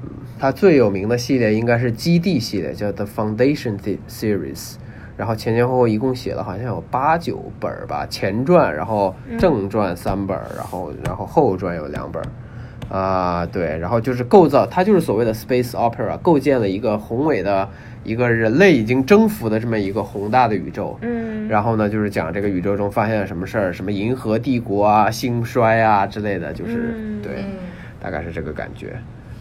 嗯，他最有名的系列应该是基地系列，叫 The Foundation Series。然后前前后后一共写了好像有八九本儿吧，前传，然后正传三本，然后然后后传有两本儿。啊，对，然后就是构造，它就是所谓的 space opera，构建了一个宏伟的一个人类已经征服的这么一个宏大的宇宙。嗯，然后呢，就是讲这个宇宙中发现了什么事儿，什么银河帝国啊、兴衰啊之类的，就是、嗯对，嗯大概是这个感觉。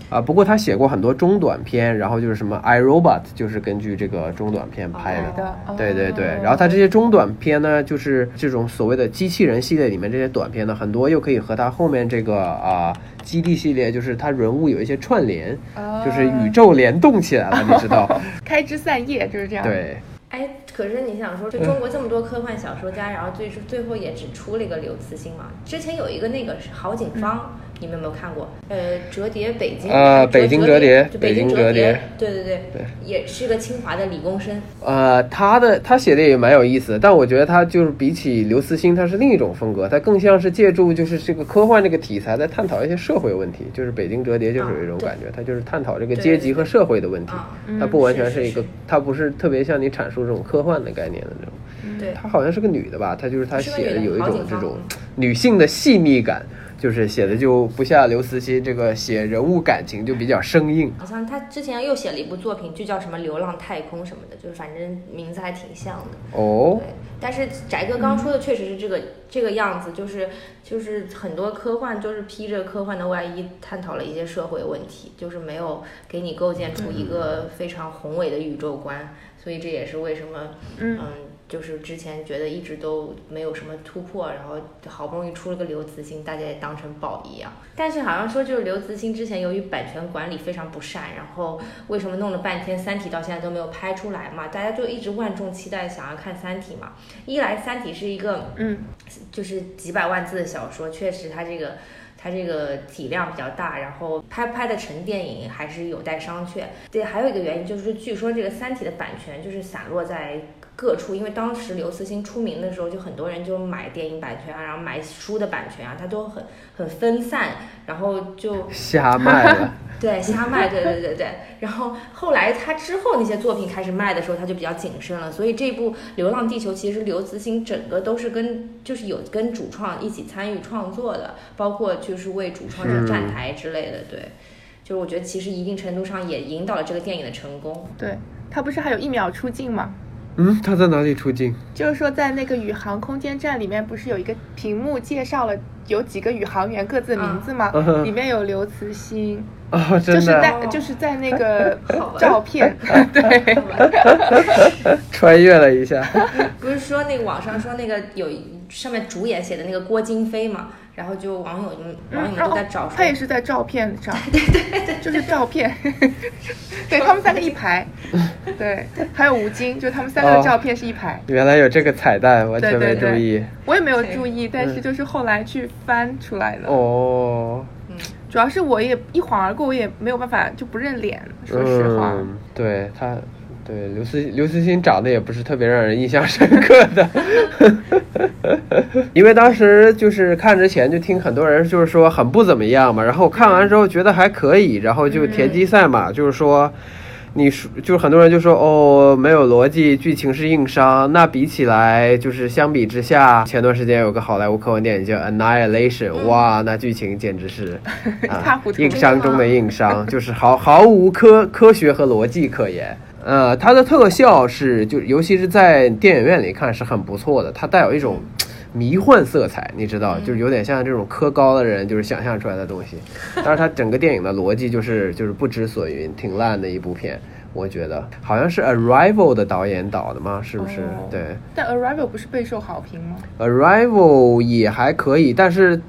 啊，不过他写过很多中短片，然后就是什么《I Robot》，就是根据这个中短片拍的。的，对对对，哦然后他这些中短片呢，就是这种所谓的机器人系列里面这些短片呢，很多又可以和他后面这个啊、基地系列，就是他人物有一些串联，哦就是宇宙联动起来了，你知道？[laughs] 开枝散叶就是这样。，对，哎，可是你想说，就中国这么多科幻小说家，然后最最后也只出了一个刘慈欣嘛？之前有一个那个是郝景芳，你们有没有看过？呃，折叠北京呃北京折叠就北京折叠叠，对对对，对也是个清华的理工生。呃，他的他写的也蛮有意思的，但我觉得他就是比起刘慈欣，他是另一种风格，他更像是借助就是这个科幻这个题材在探讨一些社会问题，就是北京折叠就是有一种感觉，他就是探讨这个阶级和社会的问题啊，它不完全是一个，它不是特别像你阐述这种科幻的概念的那种。对，她好像是个女的吧？她就是她是个女的写的有一种这种女性的细腻感，就是写的就不像刘慈欣这个写人物感情就比较生硬。好像他之前又写了一部作品，就叫什么《流浪太空》什么的，就是反正名字还挺像的。哦对，，但是翟哥刚说的确实是这个、这个样子，就是就是很多科幻就是披着科幻的外衣，探讨了一些社会问题，就是没有给你构建出一个非常宏伟的宇宙观，所以这也是为什么嗯就是之前觉得一直都没有什么突破，然后好不容易出了个刘慈欣，大家也当成宝一样。但是好像说就是刘慈欣之前由于版权管理非常不善，然后为什么弄了半天《三体》到现在都没有拍出来嘛？大家就一直万众期待想要看《三体》嘛。一来《三体》是一个嗯就是几百万字的小说，确实它这个它这个体量比较大，然后拍拍的成电影还是有待商榷。对，还有一个原因就是，据说这个《三体》的版权就是散落在各处，因为当时刘慈欣出名的时候，就很多人就买电影版权啊，然后买书的版权啊，他都很很分散，然后就 [laughs] 瞎卖了。[laughs] 对，瞎卖，对对对对。然后后来他之后那些作品开始卖的时候，他就比较谨慎了。所以这部《流浪地球》其实刘慈欣整个都是跟就是有跟主创一起参与创作的，包括就是为主创上站台之类的。对，就是我觉得其实一定程度上也引导了这个电影的成功。对，他不是还有一秒出镜吗？嗯，他在哪里出镜？就是说，在那个宇航空间站里面，不是有一个屏幕介绍了有几个宇航员各自的名字吗？里面有刘慈欣，哦，真就是的在就是在那个照片，[laughs] 对，穿越了一下。[laughs] 不是说那个网上说那个有上面主演写的那个郭京飞嘛，然后就网友们网友们都在找说他也是在照片上，[laughs] 对对对，就是照片，[laughs] 对他们三个一排，[laughs] 对，还有吴京，就他们三个照片是一排，原来有这个彩蛋，完全对对没注意。我也没有注意，但是就是后来去翻出来的。哦，主要是我也一晃而过，我也没有办法就不认脸，说实话。嗯，对他，对刘慈刘慈欣长得也不是特别让人印象深刻的，[laughs] 因为当时就是看之前就听很多人就是说很不怎么样嘛，然后看完之后觉得还可以，然后就田忌赛马，就是说。你说就是很多人就说哦，没有逻辑，剧情是硬伤。那比起来，就是相比之下，前段时间有个好莱坞科幻电影叫《Annihilation》，哇，那剧情简直是 [laughs] 啊大糊涂硬伤中的硬 [laughs] 伤，就是毫毫无科科学和逻辑可言。呃，它的特效是就尤其是在电影院里看是很不错的，它带有一种迷幻色彩，你知道，就是有点像这种科高的人就是想象出来的东西。[laughs] 但是它整个电影的逻辑就是就是不知所云，挺烂的一部片。我觉得好像是《Arrival》的导演导的吗？是不是？哦对，但 Arrival 不是备受好评吗？《Arrival》也还可以，但是，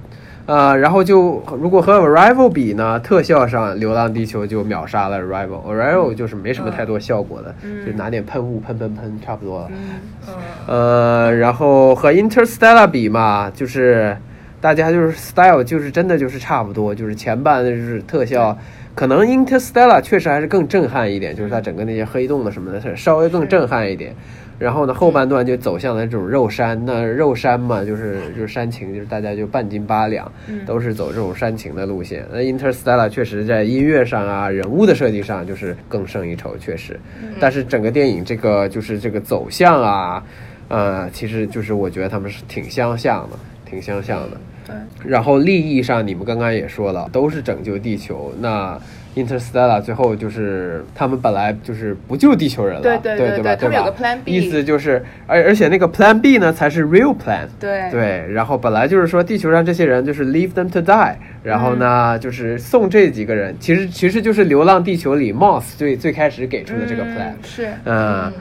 呃，然后就如果和《Arrival》比呢，特效上《流浪地球》就秒杀了《Arrival》。《Arrival》就是没什么太多效果的，就拿点喷雾喷喷喷，差不多了。嗯，呃，然后和 Interstellar 比嘛，就是大家就是 style 就是真的就是差不多，就是前半的就是特效，可能 Interstellar 确实还是更震撼一点，就是它整个那些黑洞的什么的，是稍微更震撼一点。然后呢，后半段就走向了这种肉山，那肉山嘛，就是就是煽情，就是大家就半斤八两，都是走这种煽情的路线。那 Interstellar 确实在音乐上啊，人物的设计上就是更胜一筹，确实。但是整个电影这个就是这个走向啊，呃，其实就是我觉得他们是挺相像的，挺相像的。对，然后利益上，你们刚刚也说了，都是拯救地球。那 Interstellar 最后就是他们本来就是不救地球人了，对对对吧？对他们有个 Plan B 意思就是，而而且那个 Plan B 呢才是 real plan。对。对，然后本来就是说地球上这些人就是 leave them to die，然后呢、嗯。就是送这几个人，其实其实就是《流浪地球》里 Moss 最最开始给出的这个 plan 嗯。是，嗯，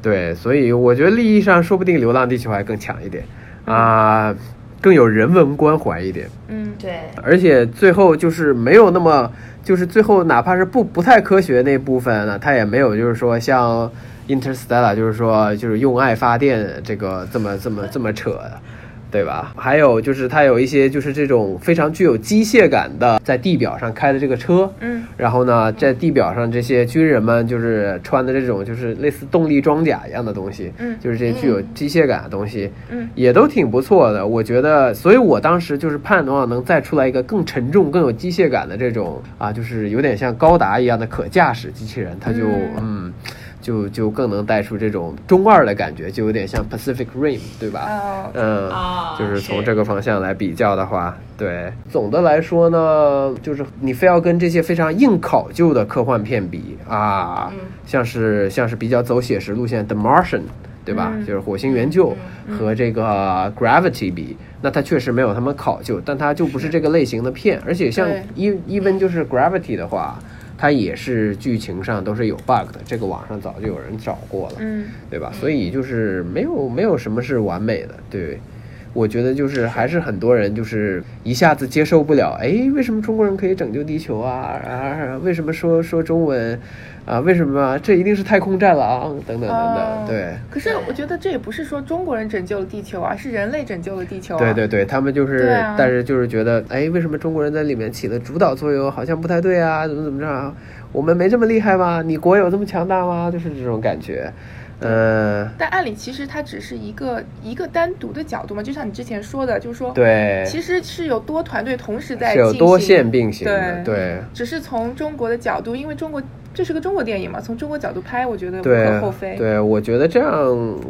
对，所以我觉得利益上说不定《流浪地球》还更强一点啊、更有人文关怀一点，嗯，对，而且最后就是没有那么，就是最后哪怕是不不太科学那部分呢，它也没有就是说像 Interstellar，就是说就是用爱发电这个这么这么这么扯。对吧？还有就是它有一些就是这种非常具有机械感的，在地表上开的这个车，嗯，然后呢，在地表上这些军人们就是穿的这种就是类似动力装甲一样的东西，嗯就是这些具有机械感的东西，嗯，也都挺不错的。我觉得，所以我当时就是盼望能再出来一个更沉重、更有机械感的这种啊，就是有点像高达一样的可驾驶机器人，它就嗯嗯。就就更能带出这种中二的感觉，就有点像 Pacific Rim，对吧？哦，嗯，啊就是从这个方向来比较的话，对，总的来说呢，就是你非要跟这些非常硬考究的科幻片比啊，像是像是比较走写实路线的《Martian》。对吧？嗯就是火星援救和这个 Gravity 比，那它确实没有他们考究，但它就不是这个类型的片。而且像 even 就是 Gravity 的话，它也是剧情上都是有 bug 的，这个网上早就有人找过了。嗯，对吧？所以就是没有没有什么是完美的，对。我觉得就是还是很多人就是一下子接受不了，哎，为什么中国人可以拯救地球啊？啊，为什么说说中文啊？为什么这一定是太空战狼等等等哦等？对，可是我觉得这也不是说中国人拯救了地球啊，是人类拯救了地球啊。对对对，他们就是，啊但是就是觉得，哎，为什么中国人在里面起了主导作用，好像不太对啊？怎么怎么着？我们没这么厉害吗？你国有这么强大吗？就是这种感觉，嗯、但按理其实它只是一个一个单独的角度嘛，就像你之前说的，就是说，，对，其实是有多团队同时在是有多线并行的，对对。只是从中国的角度，因为中国这是个中国电影嘛，从中国角度拍，我觉得无可厚非。对，我觉得这样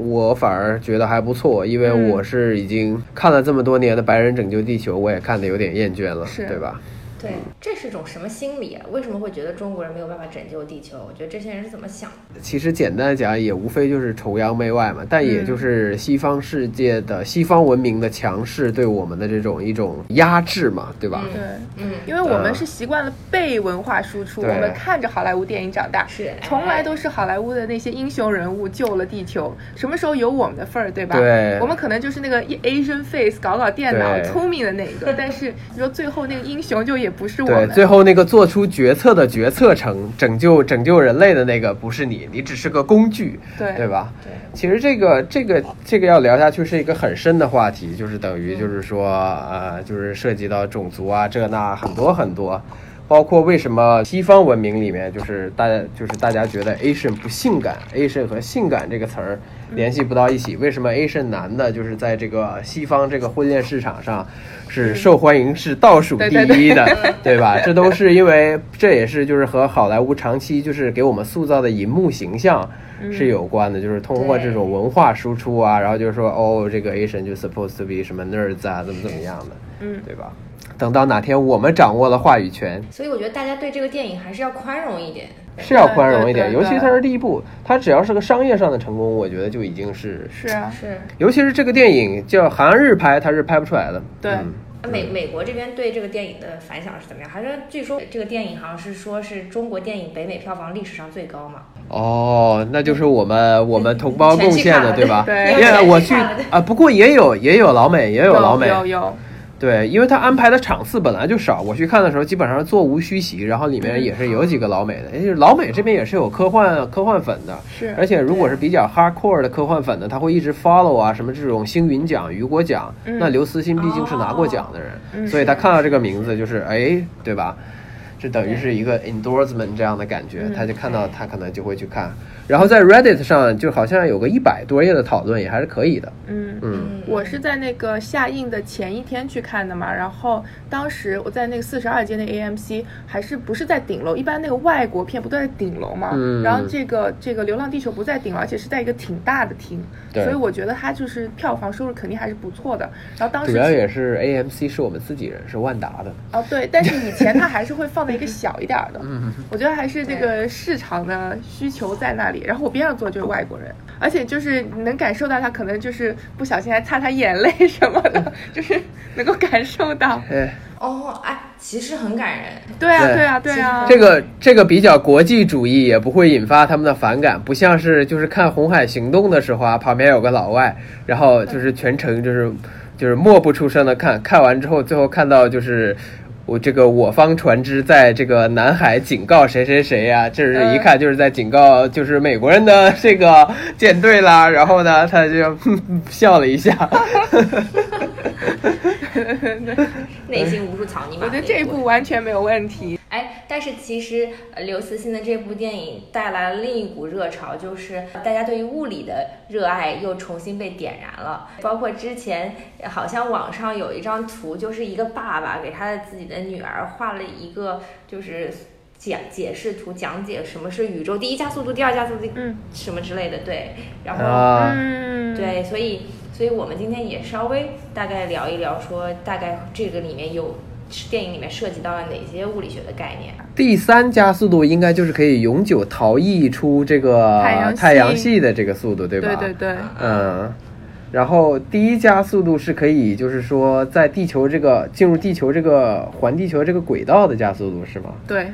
我反而觉得还不错，因为嗯我是已经看了这么多年的《白人拯救地球》，我也看的有点厌倦了，是对吧？对，这是种什么心理啊？为什么会觉得中国人没有办法拯救地球？我觉得这些人是怎么想的？其实简单的讲，也无非就是崇洋媚外嘛，但也嗯就是西方世界的西方文明的强势对我们的这种一种压制嘛，对吧？对，嗯，因为我们嗯是习惯了被文化输出，对我们看着好莱坞电影长大，是从来都是好莱坞的那些英雄人物救了地球，什么时候有我们的份儿，对吧？对我们可能就是那个 Asian face 搞搞电脑聪明的那一个，但是你说最后那个英雄就也不是我对，最后那个做出决策的决策层拯救拯救人类的那个不是你，你只是个工具，对对吧？对其实这个这个这个要聊下去是一个很深的话题，就是等于就是说呃，就是涉及到种族啊这那很多很多。包括为什么西方文明里面就是大家就是大家觉得 Asian 不性感，Asian 和性感这个词儿联系不到一起，为什么 Asian 男的就是在这个西方这个婚恋市场上是受欢迎是倒数第一的，对吧？[laughs] 这都是因为这也是就是和好莱坞长期就是给我们塑造的银幕形象。是有关的，就是通过这种文化输出啊，然后就是说，哦，这个 Asian 就 supposed to be 什么 nerds 啊，怎么怎么样的，嗯，对吧？等到哪天我们掌握了话语权，所以我觉得大家对这个电影还是要宽容一点，是要宽容一点，尤其它是第一部，它只要是个商业上的成功，我觉得就已经是，是啊，是。尤其是这个电影叫韩日拍，它是拍不出来的，对。嗯。美美国这边对这个电影的反响是怎么样？还是据说这个电影好像是说是中国电影北美票房历史上最高嘛？哦，那就是我们我们同胞贡献的，对吧？对因为我去啊，不过也有也有老美，也有老美，有有，对，因为他安排的场次本来就少，我去看的时候基本上是座无虚席，然后里面也是有几个老美的，也就是老美这边也是有科幻科幻粉的，是而且如果是比较 hardcore 的科幻粉呢，他会一直 follow 啊，什么这种星云奖、雨果奖，嗯。那刘慈欣毕竟是拿过奖的人，嗯所以他看到这个名字就是哎，对吧？这等于是一个 endorsement 这样的感觉，嗯他就看到他可能就会去看，然后在 Reddit 上就好像有个一百多页的讨论，也还是可以的，嗯。嗯我是在那个下映的前一天去看的嘛，然后当时我在那个四十二街那 AMC 还是不是在顶楼，一般那个外国片不都在顶楼嘛，嗯然后这个这个《流浪地球》不在顶楼，而且是在一个挺大的厅，对所以我觉得它就是票房收入肯定还是不错的。然后当时主要也是 AMC 是我们自己人，是万达的。哦对，但是以前它还是会放在一个小一点儿的，[laughs] 嗯我觉得还是这个市场的需求在那里。然后我边上坐的就是外国人，而且就是你能感受到他可能就是不小心还擦擦眼泪什么的，[laughs] 就是能够感受到。哎，哦，哎，其实很感人。对啊，对对啊，对啊，这个这个比较国际主义，也不会引发他们的反感，不像是就是看《红海行动》的时候啊，旁边有个老外，然后就是全程就是就是默不出声的看，看完之后最后看到就是。我这个我方船只在这个南海警告谁谁谁呀、这是一看就是在警告就是美国人的这个舰队啦。然后呢，他就 [laughs] 笑了一下。[laughs] [laughs] 内心无数草泥马。我觉得这一部完全没有问题。哎，但是其实呃刘慈欣的这部电影带来了另一股热潮，就是大家对于物理的热爱又重新被点燃了。包括之前呃好像网上有一张图，就是一个爸爸给他的自己的女儿画了一个就是。讲解释图讲解什么是宇宙第一加速度、第二加速度，嗯，什么之类的，对。然后，对，所以，所以我们今天也稍微大概聊一聊，说大概这个里面有电影里面涉及到了哪些物理学的概念。第三加速度应该就是可以永久逃逸出这个太阳系的这个速度，对吧？对对对，嗯，然后第一加速度是可以，就是说在地球这个进入地球这个环地球这个轨道的加速度是吗？对，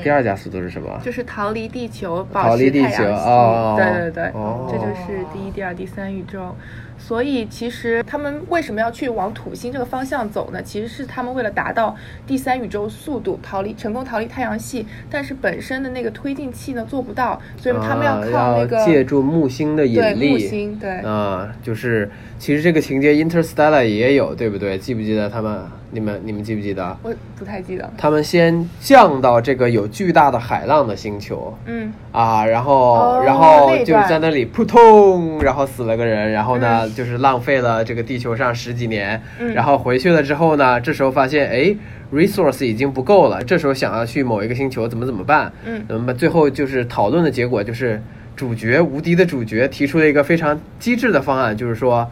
第二加速度是什么？就是逃离地球，逃保持离地球太阳。哦对对对，哦这就是第一、第二、第三宇宙。所以其实他们为什么要去往土星这个方向走呢？其实是他们为了达到第三宇宙速度，逃离成功逃离太阳系。但是本身的那个推进器呢做不到，所以他们要靠那个、借助木星的引对力。木星，对，啊，就是其实这个情节《Interstellar》也有，对不对？记不记得他们？你们你们记不记得？我不太记得。他们先降到这个有巨大的海浪的星球嗯，啊，然后、哦然后就是在那里扑通，然后死了个人，然后呢、就是浪费了这个地球上十几年，嗯然后回去了之后呢，这时候发现哎，resource 已经不够了，这时候想要去某一个星球怎么怎么办？嗯那么最后就是讨论的结果就是主角无敌的主角提出了一个非常机智的方案，就是说。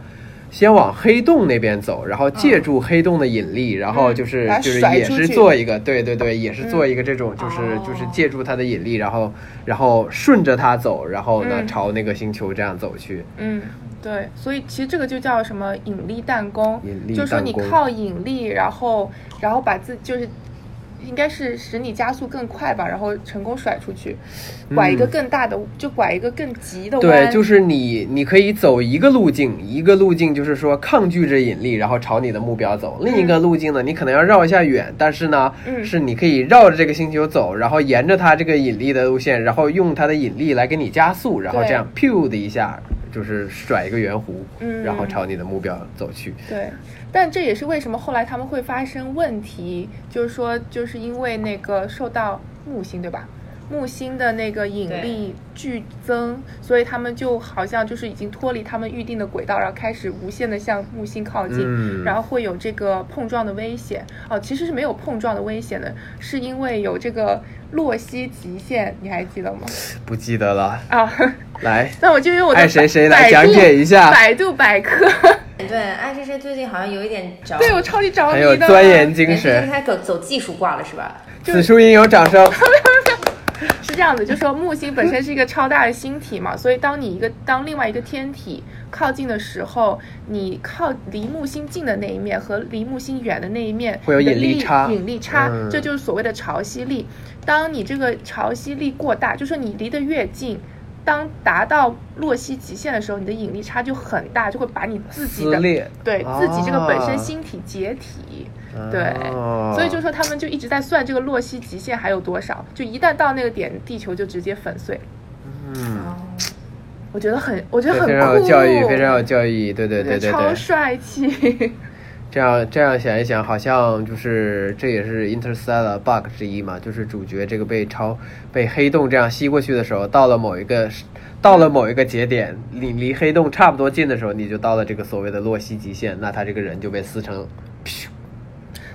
先往黑洞那边走，然后借助黑洞的引力，然后就是、就是也是做一个，对对对，也是做一个这种，就是、哦就是借助它的引力，然后然后顺着它走，然后呢、嗯朝那个星球这样走去。嗯，对，所以其实这个就叫什么引力弹弓，引力就是说你靠引力，然后然后把自就是。应该是使你加速更快吧，然后成功甩出去，拐一个更大的，就拐一个更急的弯。嗯对，就是你，你可以走一个路径，一个路径就是说抗拒着引力，然后朝你的目标走；另一个路径呢，你可能要绕一下远，但是呢，嗯。是你可以绕着这个星球走，然后沿着它这个引力的路线，然后用它的引力来给你加速，然后这样 pew 的一下就是甩一个圆弧，嗯。然后朝你的目标走去。对，但这也是为什么后来他们会发生问题，就是说，就是因为那个受到木星，对吧？木星的那个引力剧增，所以他们就好像就是已经脱离他们预定的轨道，然后开始无限的向木星靠近，嗯然后会有这个碰撞的危险。哦，其实是没有碰撞的危险的，是因为有这个洛希极限，你还记得吗？不记得了，啊，来，[laughs] 那我就用我的爱谁谁来讲解一下百度百科，[laughs] 对，爱谁谁最近好像有一点着对我超级着迷很的，有钻研精神。开始走走技术挂了是吧？此处应有掌声。[laughs] 是这样的，就说木星本身是一个超大的星体嘛，所以当你一个当另外一个天体靠近的时候，你靠离木星近的那一面和离木星远的那一面会有引力差引力差，嗯这就是所谓的潮汐力。当你这个潮汐力过大，就说你离得越近。当达到洛希极限的时候，你的引力差就很大，就会把你自己的对、自己这个本身啊星体解体。对，哦所以就说他们就一直在算这个洛希极限还有多少，就一旦到那个点，地球就直接粉碎。嗯，我觉得很，我觉得对，很非常有，教育，非常有教育。对对对对超。帅气。这样这样想一想，好像就是这也是 Interstellar bug 之一嘛，就是主角这个被超被黑洞这样吸过去的时候，到了某一个到了某一个节点，你离黑洞差不多近的时候，你就到了这个所谓的洛希极限，那他这个人就被撕成，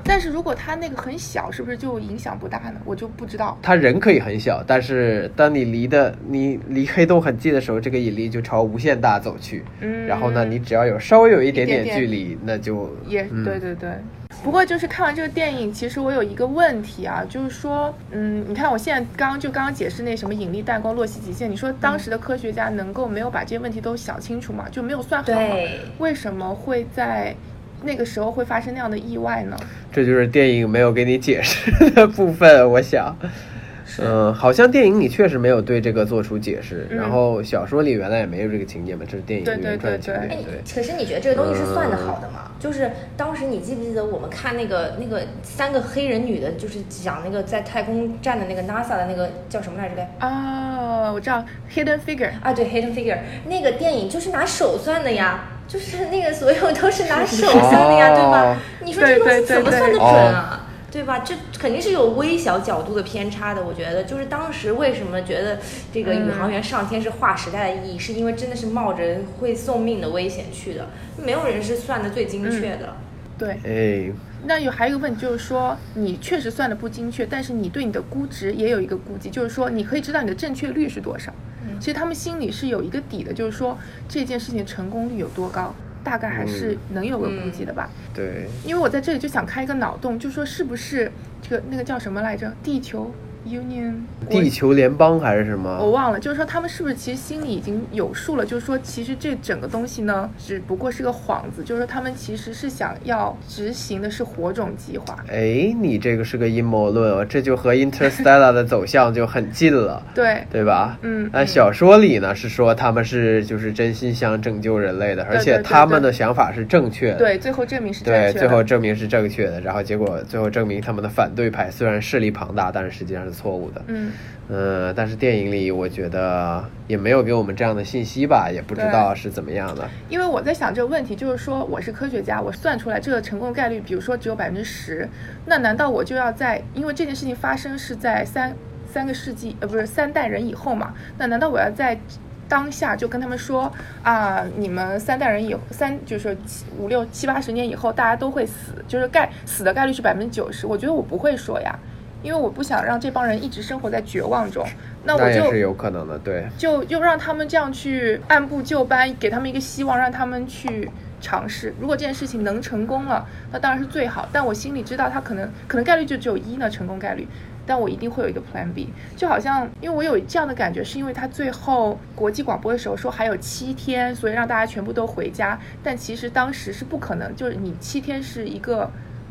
但是如果它那个很小，是不是就影响不大呢？我就不知道。他人可以很小，但是当你离的你离黑洞很近的时候，这个引力就朝无限大走去。嗯，然后呢，你只要有稍微有一点点一点点距离，那就也、嗯对对对。不过就是看完这个电影，其实我有一个问题啊，就是说，嗯，你看我现在刚刚就刚刚解释那什么引力弹光、洛希极限，你说当时的科学家能够没有把这些问题都想清楚吗？就没有算好吗？为什么会在那个时候会发生那样的意外呢？这就是电影没有给你解释的部分，我想。嗯，好像电影里确实没有对这个做出解释，嗯然后小说里原来也没有这个情节嘛，这是电影对对原创情节。对对哎对，可是你觉得这个东西是算的好的吗？就是当时你记不记得我们看那个那个三个黑人女的，就是讲那个在太空站的那个 NASA 的那个叫什么来着的？哦，我知道 Hidden Figure，啊，对，Hidden Figure 那个电影就是拿手算的呀，就是那个所有都是拿手算的呀，哦对吧？你说这东西怎么算得准啊？对吧？这肯定是有微小角度的偏差的。我觉得，就是当时为什么觉得这个宇航员上天是划时代的意义，是因为真的是冒着会送命的危险去的，没有人是算的最精确的。对，哎，那有还有一个问题就是说，你确实算的不精确，但是你对你的估值也有一个估计，就是说你可以知道你的正确率是多少。其实他们心里是有一个底的，就是说这件事情成功率有多高，大概还是能有个估计的吧。对，因为我在这里就想开一个脑洞，就说是不是这个那个叫什么来着？地球 Union 地球联邦还是什么我？忘了，就是说他们是不是其实心里已经有数了？就是说，其实这整个东西呢，只不过是个幌子，就是说他们其实是想要执行的是火种计划。哎，你这个是个阴谋论哦，这就和 Interstellar 的走向就很近了，[laughs] 对，对吧？嗯那小说里呢是说他们是就是真心想拯救人类的，而且他们的想法是正确的。对，最后证明是正对，确的。最后证明是正确的，然后结果最后证明他们的反对派虽然势力庞大，但是实际上是错误的。嗯，呃，但是电影里我觉得也没有给我们这样的信息吧，也不知道是怎么样的。因为我在想这个问题，就是说我是科学家，我算出来这个成功概率，比如说只有百分之十，那难道我就要在因为这件事情发生是在三三个世纪呃不是三代人以后嘛？那难道我要在当下就跟他们说啊，你们三代人以后三就是说七五六七八十年以后大家都会死，就是概死的概率是百分之九十？我觉得我不会说呀，因为我不想让这帮人一直生活在绝望中。那我就是有可能的，对。就就让他们这样去按部就班，给他们一个希望，让他们去尝试。如果这件事情能成功了，那当然是最好。但我心里知道，他可能可能概率就只有一呢，成功概率。但我一定会有一个 Plan B，就好像因为我有这样的感觉，是因为他最后国际广播的时候说还有七天，所以让大家全部都回家。但其实当时是不可能，就是你七天是一个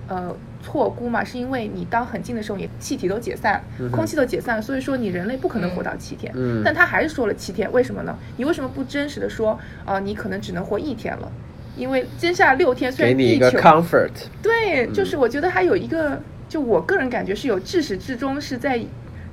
呃错估嘛，是因为你当很近的时候，你气体都解散，空气都解散，所以说你人类不可能活到七天。嗯但他还是说了七天，为什么呢？你为什么不真实的说啊、呃你可能只能活一天了？因为接下来六天虽然地给你一个球 comfort，对，就是我觉得还有一个，就我个人感觉是有至始至终是在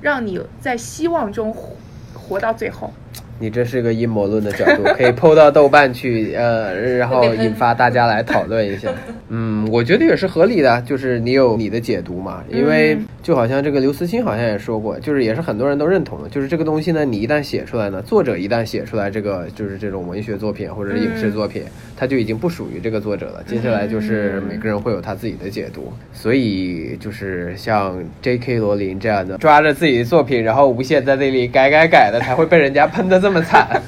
让你在希望中活活到最后。你这是个阴谋论的角度，可以 [laughs] PO 到豆瓣去，呃，然后引发大家来讨论一下。[laughs] 嗯，我觉得也是合理的，就是你有你的解读嘛。因为就好像这个刘慈欣好像也说过，就是也是很多人都认同的，就是这个东西呢，你一旦写出来呢，作者一旦写出来这个就是这种文学作品或者是影视作品，它就已经不属于这个作者了。接下来就是每个人会有他自己的解读，所以就是像 J.K. 罗琳这样的，抓着自己的作品，然后无限在那里改改改的，才会被人家喷的这么惨。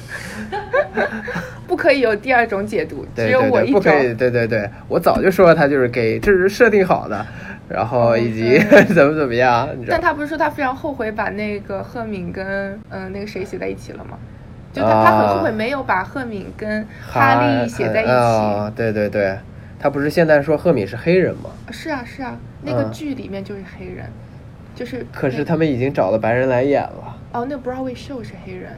[laughs] 不可以有第二种解读，只对对对，有我一不可以，种。对对对，我早就说了，他就是给，这是设定好的，然后以及 [laughs] 怎么怎么样，但他不是说他非常后悔把那个赫敏跟嗯、呃那个谁写在一起了吗？就他、啊他很后悔没有把赫敏跟哈利写在一起。啊，对对对，他不是现在说赫敏是黑人吗？是啊是啊，那个嗯剧里面就是黑人，就是可是他们已经找了白人来演了。哦，那个 Broadway show 是黑人。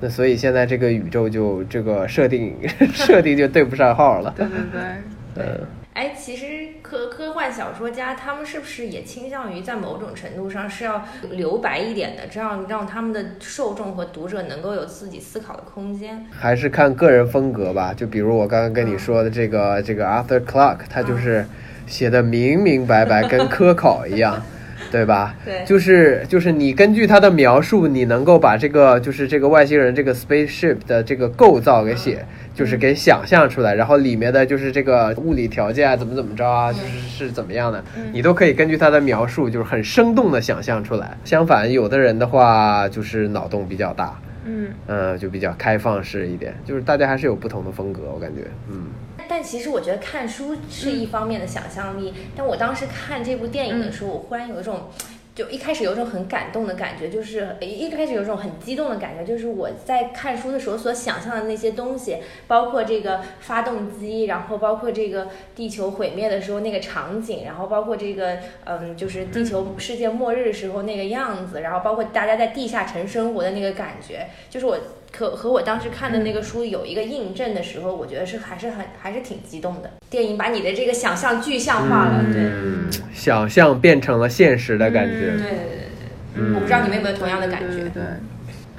那所以现在这个宇宙就这个设定设定就对不上号了。对对对，[laughs] 嗯，哎，其实科科幻小说家他们是不是也倾向于在某种程度上是要留白一点的，这样让他们的受众和读者能够有自己思考的空间？还是看个人风格吧。就比如我刚刚跟你说的这个这个 Arthur Clarke，他就是写的明明白白，跟科考一样。对吧？对就是就是你根据他的描述，你能够把这个就是这个外星人这个 spaceship 的这个构造给写，就是给想象出来，然后里面的就是这个物理条件啊，怎么怎么着啊，就是是怎么样的，你都可以根据他的描述，就是很生动的想象出来。相反，有的人的话就是脑洞比较大，嗯，嗯，就比较开放式一点，就是大家还是有不同的风格，我感觉，嗯。但其实我觉得看书是一方面的想象力，但我当时看这部电影的时候，我忽然有一种。就一开始有一种很感动的感觉，就是一开始有一种很激动的感觉，就是我在看书的时候所想象的那些东西，包括这个发动机，然后包括这个地球毁灭的时候那个场景，然后包括这个嗯，就是地球世界末日的时候那个样子，然后包括大家在地下城生活的那个感觉，就是我可和我当时看的那个书有一个印证的时候，我觉得是还是很还是挺激动的。电影把你的这个想象具象化了，对。嗯，想象变成了现实的感觉。对对对对，我不知道你们有没有同样的感觉。对对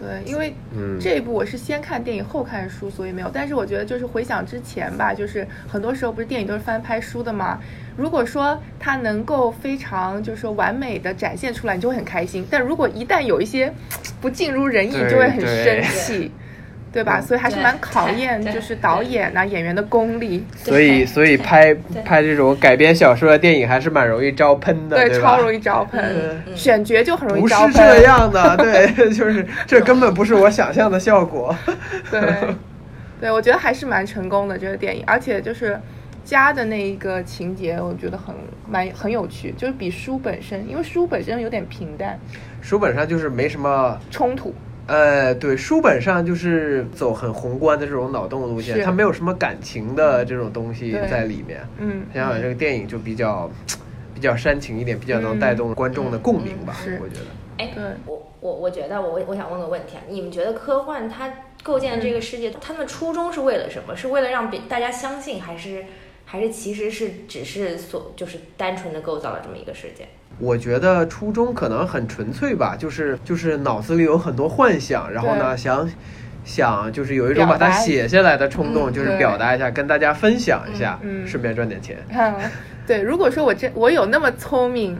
对，因为嗯这一部我是先看电影后看书，所以没有。但是我觉得就是回想之前吧，就是很多时候不是电影都是翻拍书的嘛。如果说它能够非常就是说完美的展现出来，你就会很开心。但如果一旦有一些不尽如人意，对就会很生气。对吧？所以还是蛮考验就是导演呐、演员的功力。所以，所以拍拍这种改编小说的电影还是蛮容易招喷的，对，吧？超容易招喷，嗯选角就很容易招喷不是。这样的，对，[laughs] 就是这根本不是我想象的效果。对，对，我觉得还是蛮成功的这个电影，而且就是家的那一个情节，我觉得很蛮很有趣，就是比书本身，因为书本身有点平淡书本上就是没什么，冲突，呃，对，书本上就是走很宏观的这种脑洞路线，它没有什么感情的这种东西在里面。嗯，想想这个电影就比较比较煽情一点，比较能带动观众的共鸣吧，我觉得。哎对，我我我觉得我我我想问个问题啊，你们觉得科幻它构建这个世界，它的初衷是为了什么？是为了让别大家相信，还是还是其实是只是所就是单纯的构造了这么一个世界？我觉得初衷可能很纯粹吧，就是就是脑子里有很多幻想，然后呢想想就是有一种把它写下来的冲动，就是表达一下，跟大家分享一下，嗯嗯。顺便赚点钱。对，如果说我真我有那么聪明，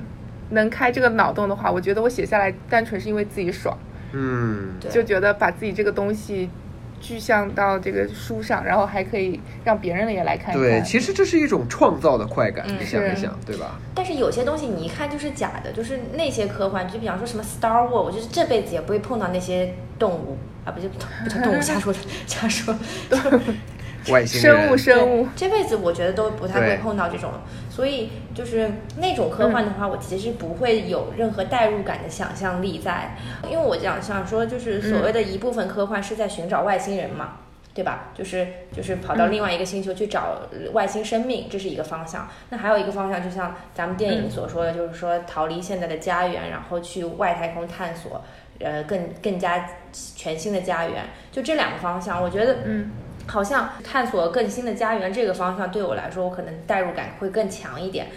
能开这个脑洞的话，我觉得我写下来单纯是因为自己爽，嗯，就觉得把自己这个东西具象到这个书上，然后还可以让别人也来看看。对，其实这是一种创造的快感，嗯你想一想，对吧？但是有些东西你一看就是假的，就是那些科幻，就比方说什么 Star War，我就是这辈子也不会碰到那些动物啊，不就不叫动物，瞎说 [laughs] 瞎说，外星生物，生物，这辈子我觉得都不太会碰到这种，所以就是那种科幻的话，我其实不会有任何代入感的想象力在，因为我想想说，就是所谓的一部分科幻是在寻找外星人嘛。对吧？就是就是跑到另外一个星球去找外星生命，这是一个方向。那还有一个方向，就像咱们电影所说的，就是说逃离现在的家园，然后去外太空探索，呃，更更加全新的家园。就这两个方向，我觉得，嗯，好像探索更新的家园这个方向对我来说，我可能代入感会更强一点，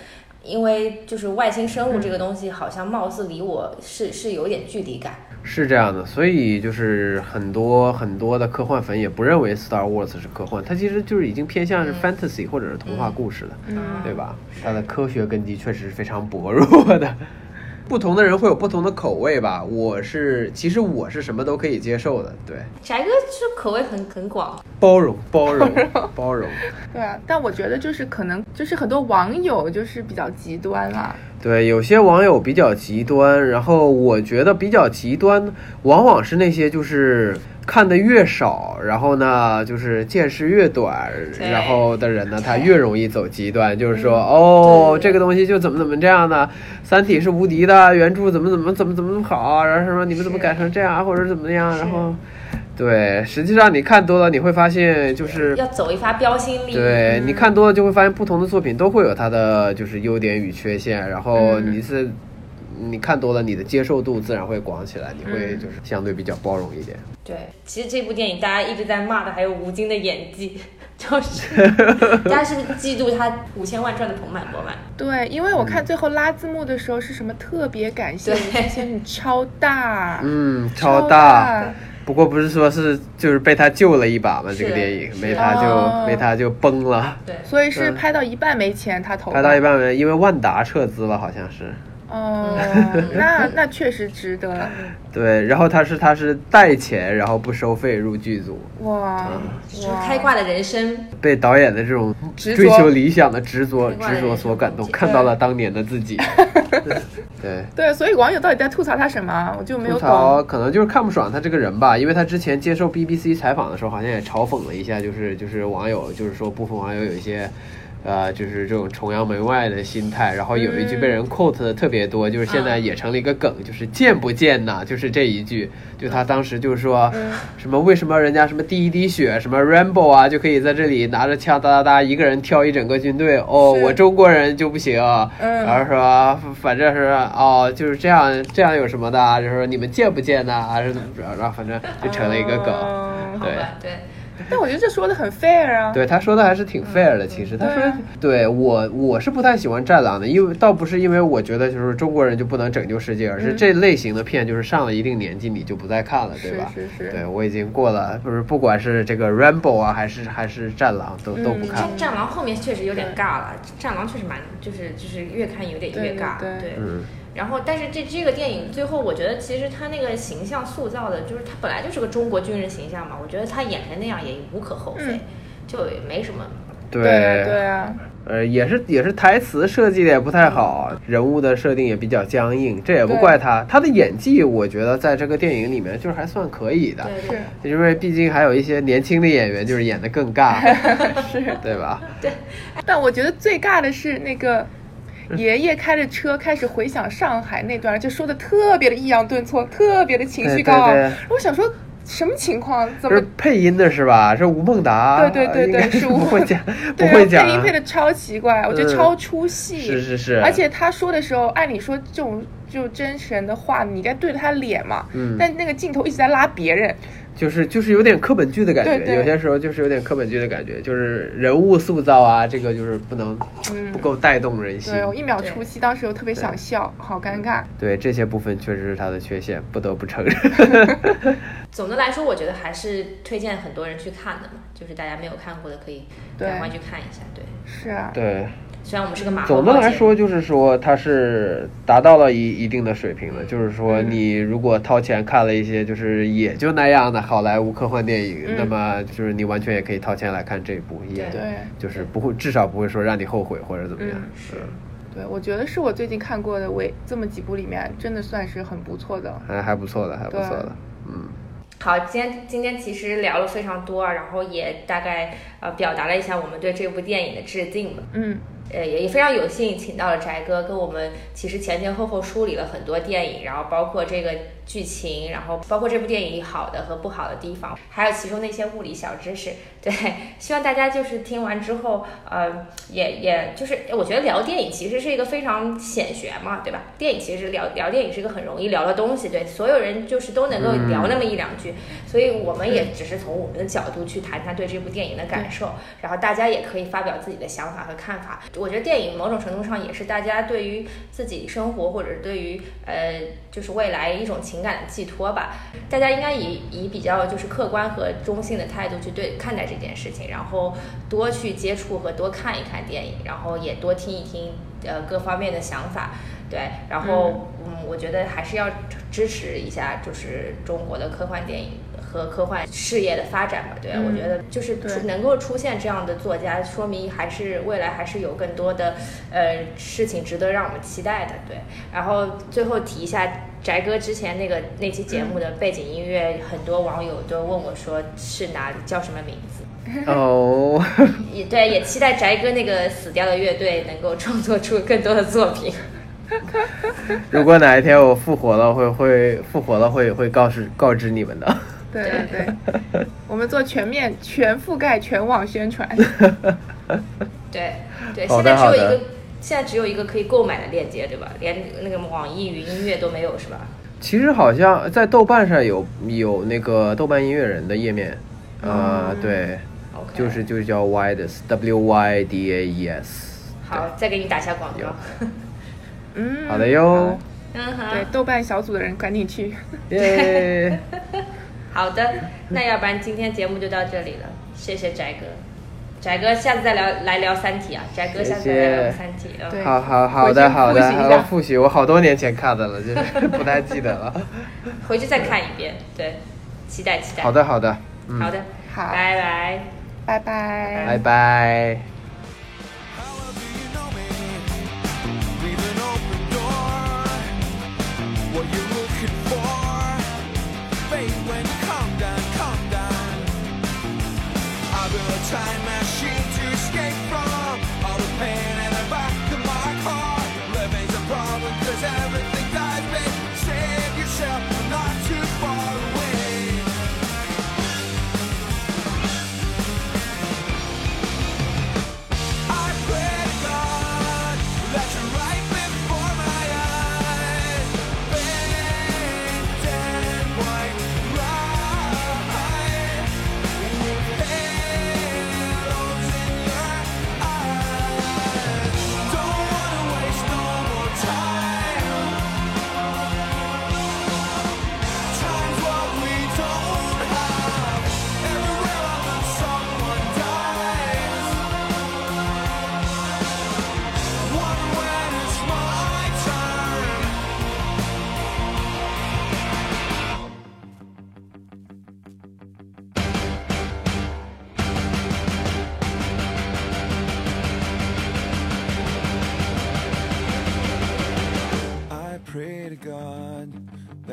因为就是外星生物这个东西，好像貌似离我是是有点距离感。是这样的，所以就是很多很多的科幻粉也不认为 Star Wars 是科幻，它其实就是已经偏向是 fantasy 或者是童话故事了，嗯对吧？它的科学根基确实是非常薄弱的。不同的人会有不同的口味吧，我是其实我是什么都可以接受的，对，翟哥是口味很很广，包容包容 [laughs] 包容，对啊，但我觉得就是可能就是很多网友就是比较极端啦。对，有些网友比较极端，然后我觉得比较极端，往往是那些就是看的越少，然后呢，就是见识越短，然后的人呢，他越容易走极端，就是说，嗯哦，这个东西就怎么怎么这样的，《三体》是无敌的，原著怎么怎么怎么怎么怎么好，然后什么你们怎么改成这样，或者怎么样，然后，对，实际上你看多了，你会发现就是要走一发标新立异。对，你看多了就会发现，不同的作品都会有它的就是优点与缺陷，然后嗯你是。你看多了，你的接受度自然会广起来，你会嗯就是相对比较包容一点。对，其实这部电影大家一直在骂的还有吴京的演技，就是 [laughs] 大家是不是嫉妒他五千万赚的盆满钵满？对，因为我看最后拉字幕的时候是什么特别感谢对吴京先生超大，嗯，超超大。不过不是说是就是被他救了一把吗？这个电影没他就、哦没他就崩了。对，所以是嗯拍到一半没钱他投。拍到一半没，因为万达撤资了，好像是。哦，[laughs] 那那确实值得。对，然后他是他是带钱，然后不收费入剧组，哇，就是哇开挂的人生。被导演的这种追求理想的执着执着所感动，看到了当年的自己。[laughs] 对，对，所以网友到底在吐槽他什么？我就没有吐槽。可能就是看不爽他这个人吧，因为他之前接受 BBC 采访的时候，好像也嘲讽了一下，就是就是网友，就是说部分网友有一些。呃，就是这种崇洋媚外的心态，然后有一句被人 quote 的特别多，就是现在也成了一个梗，就是贱不贱呐，就是这一句，就他当时就是说什么为什么人家什么第一滴血什么 Rainbow 啊就可以在这里拿着枪哒哒哒一个人挑一整个军队，哦，我中国人就不行，嗯。然后说反正是哦就是这样这样有什么的啊，就是说你们贱不贱呐，还是怎么着，然后反正就成了一个梗，嗯好吧，对，[laughs] 但我觉得这说的很 fair 啊。对他说的还是挺 fair 的，其实。他说对啊，对我我是不太喜欢《战狼》的，因为倒不是因为我觉得就是中国人就不能拯救世界，而是这类型的片就是上了一定年纪你就不再看了，对吧？是是是。对我已经过了，不是不管是这个 Rambo 啊，还是还是战狼，都都不看了。战战狼后面确实有点尬了，战狼确实蛮就是就是越看有点越尬，对对。对。嗯，然后，但是这这个电影最后，我觉得其实他那个形象塑造的，就是他本来就是个中国军人形象嘛，我觉得他演成那样也无可厚非，嗯就也没什么。对啊对啊，呃，也是也是台词设计的也不太好，人物的设定也比较僵硬，这也不怪他。他的演技，我觉得在这个电影里面就是还算可以的。对是对，因为毕竟还有一些年轻的演员，就是演的更尬，[laughs] 是。对吧？对但我觉得最尬的是那个 [laughs] 爷爷开着车开始回想上海那段，就说的特别的抑扬顿挫，特别的情绪高昂。我想说，什么情况？怎么配音的是吧？是吴孟达，对对对对是是吴 [laughs] 孟达，不对讲啊，配音配的超奇怪，我觉得嗯超出戏。是是是，而且他说的时候，按理说这种就真人的话，你应该对着他脸嘛。嗯但那个镜头一直在拉别人，就是就是有点课本剧的感觉，对对有些时候就是有点课本剧的感觉，就是人物塑造啊，这个就是不能嗯不够带动人心。对我一秒出戏，当时又特别想笑，好尴尬。对这些部分确实是他的缺陷，不得不承认。[laughs] [laughs] 总的来说，我觉得还是推荐很多人去看的嘛，就是大家没有看过的可以赶快去看一下。对，是啊，对，虽然我们是个马总的来说，就是说它是达到了一一定的水平的。就是说，你如果掏钱看了一些就是也就那样的好莱坞科幻电影，嗯那么就是你完全也可以掏钱来看这部，也对就是不会至少不会说让你后悔或者怎么样。嗯是，对，我觉得是我最近看过的为这么几部里面，真的算是很不错的。还还不错的，还不错的。嗯，好，今天今天其实聊了非常多，啊，然后也大概呃表达了一下我们对这部电影的致敬吧。嗯，呃，也也非常有幸请到了翟哥，跟我们其实前前后后梳理了很多电影，然后包括这个剧情，然后包括这部电影好的和不好的地方，还有其中的一些物理小知识。对，希望大家就是听完之后，呃，也也就是我觉得聊电影其实是一个非常显学嘛，对吧？电影其实聊聊电影是一个很容易聊的东西，对，所有人就是都能够聊那么一两句，所以我们也只是从我们的角度去谈谈对这部电影的感受，然后大家也可以发表自己的想法和看法。我觉得电影某种程度上也是大家对于自己生活或者对于呃就是未来一种情。感的寄托吧。大家应该以以比较就是客观和中性的态度去对看待这件事情，然后多去接触和多看一看电影，然后也多听一听呃各方面的想法。对，然后嗯，我觉得还是要支持一下，就是中国的科幻电影和科幻事业的发展吧。对，我觉得就是能够出现这样的作家，说明还是未来还是有更多的呃事情值得让我们期待的。对，然后最后提一下翟哥之前那个那期节目的背景音乐，很多网友都问我说是哪里叫什么名字。[laughs] 哦，也对，也期待翟哥那个死掉的乐队能够创作出更多的作品。[laughs] 如果哪一天我复活了，会会复活了，会会告知告知你们的。对对对，[laughs] 我们做全面、全覆盖、全网宣传。[laughs] 对对，现在只有一个，现在只有一个可以购买的链接，对吧？连那个网易云音乐都没有，是吧？其实好像在豆瓣上有有那个豆瓣音乐人的页面，啊，对，就是就是叫 Wydes W Y D A E S。好，再给你打下广告。嗯，[laughs] 好的哟。嗯好。对，豆瓣小组的人赶紧去。耶。好的，那要不然今天节目就到这里了，谢谢翟哥。翟哥，下次再聊来聊《三体》啊，翟哥下次再聊《三体》啊。对。好好好的好的，我复习，我好多年前看的了，就是 [laughs] 不太记得了。回去再看一遍，对，期待期待。好的好的，好的，好，拜拜，拜拜，拜拜。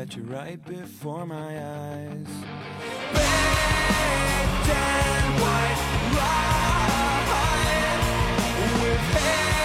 That you're right before my eyes. Baked and white, right with hair.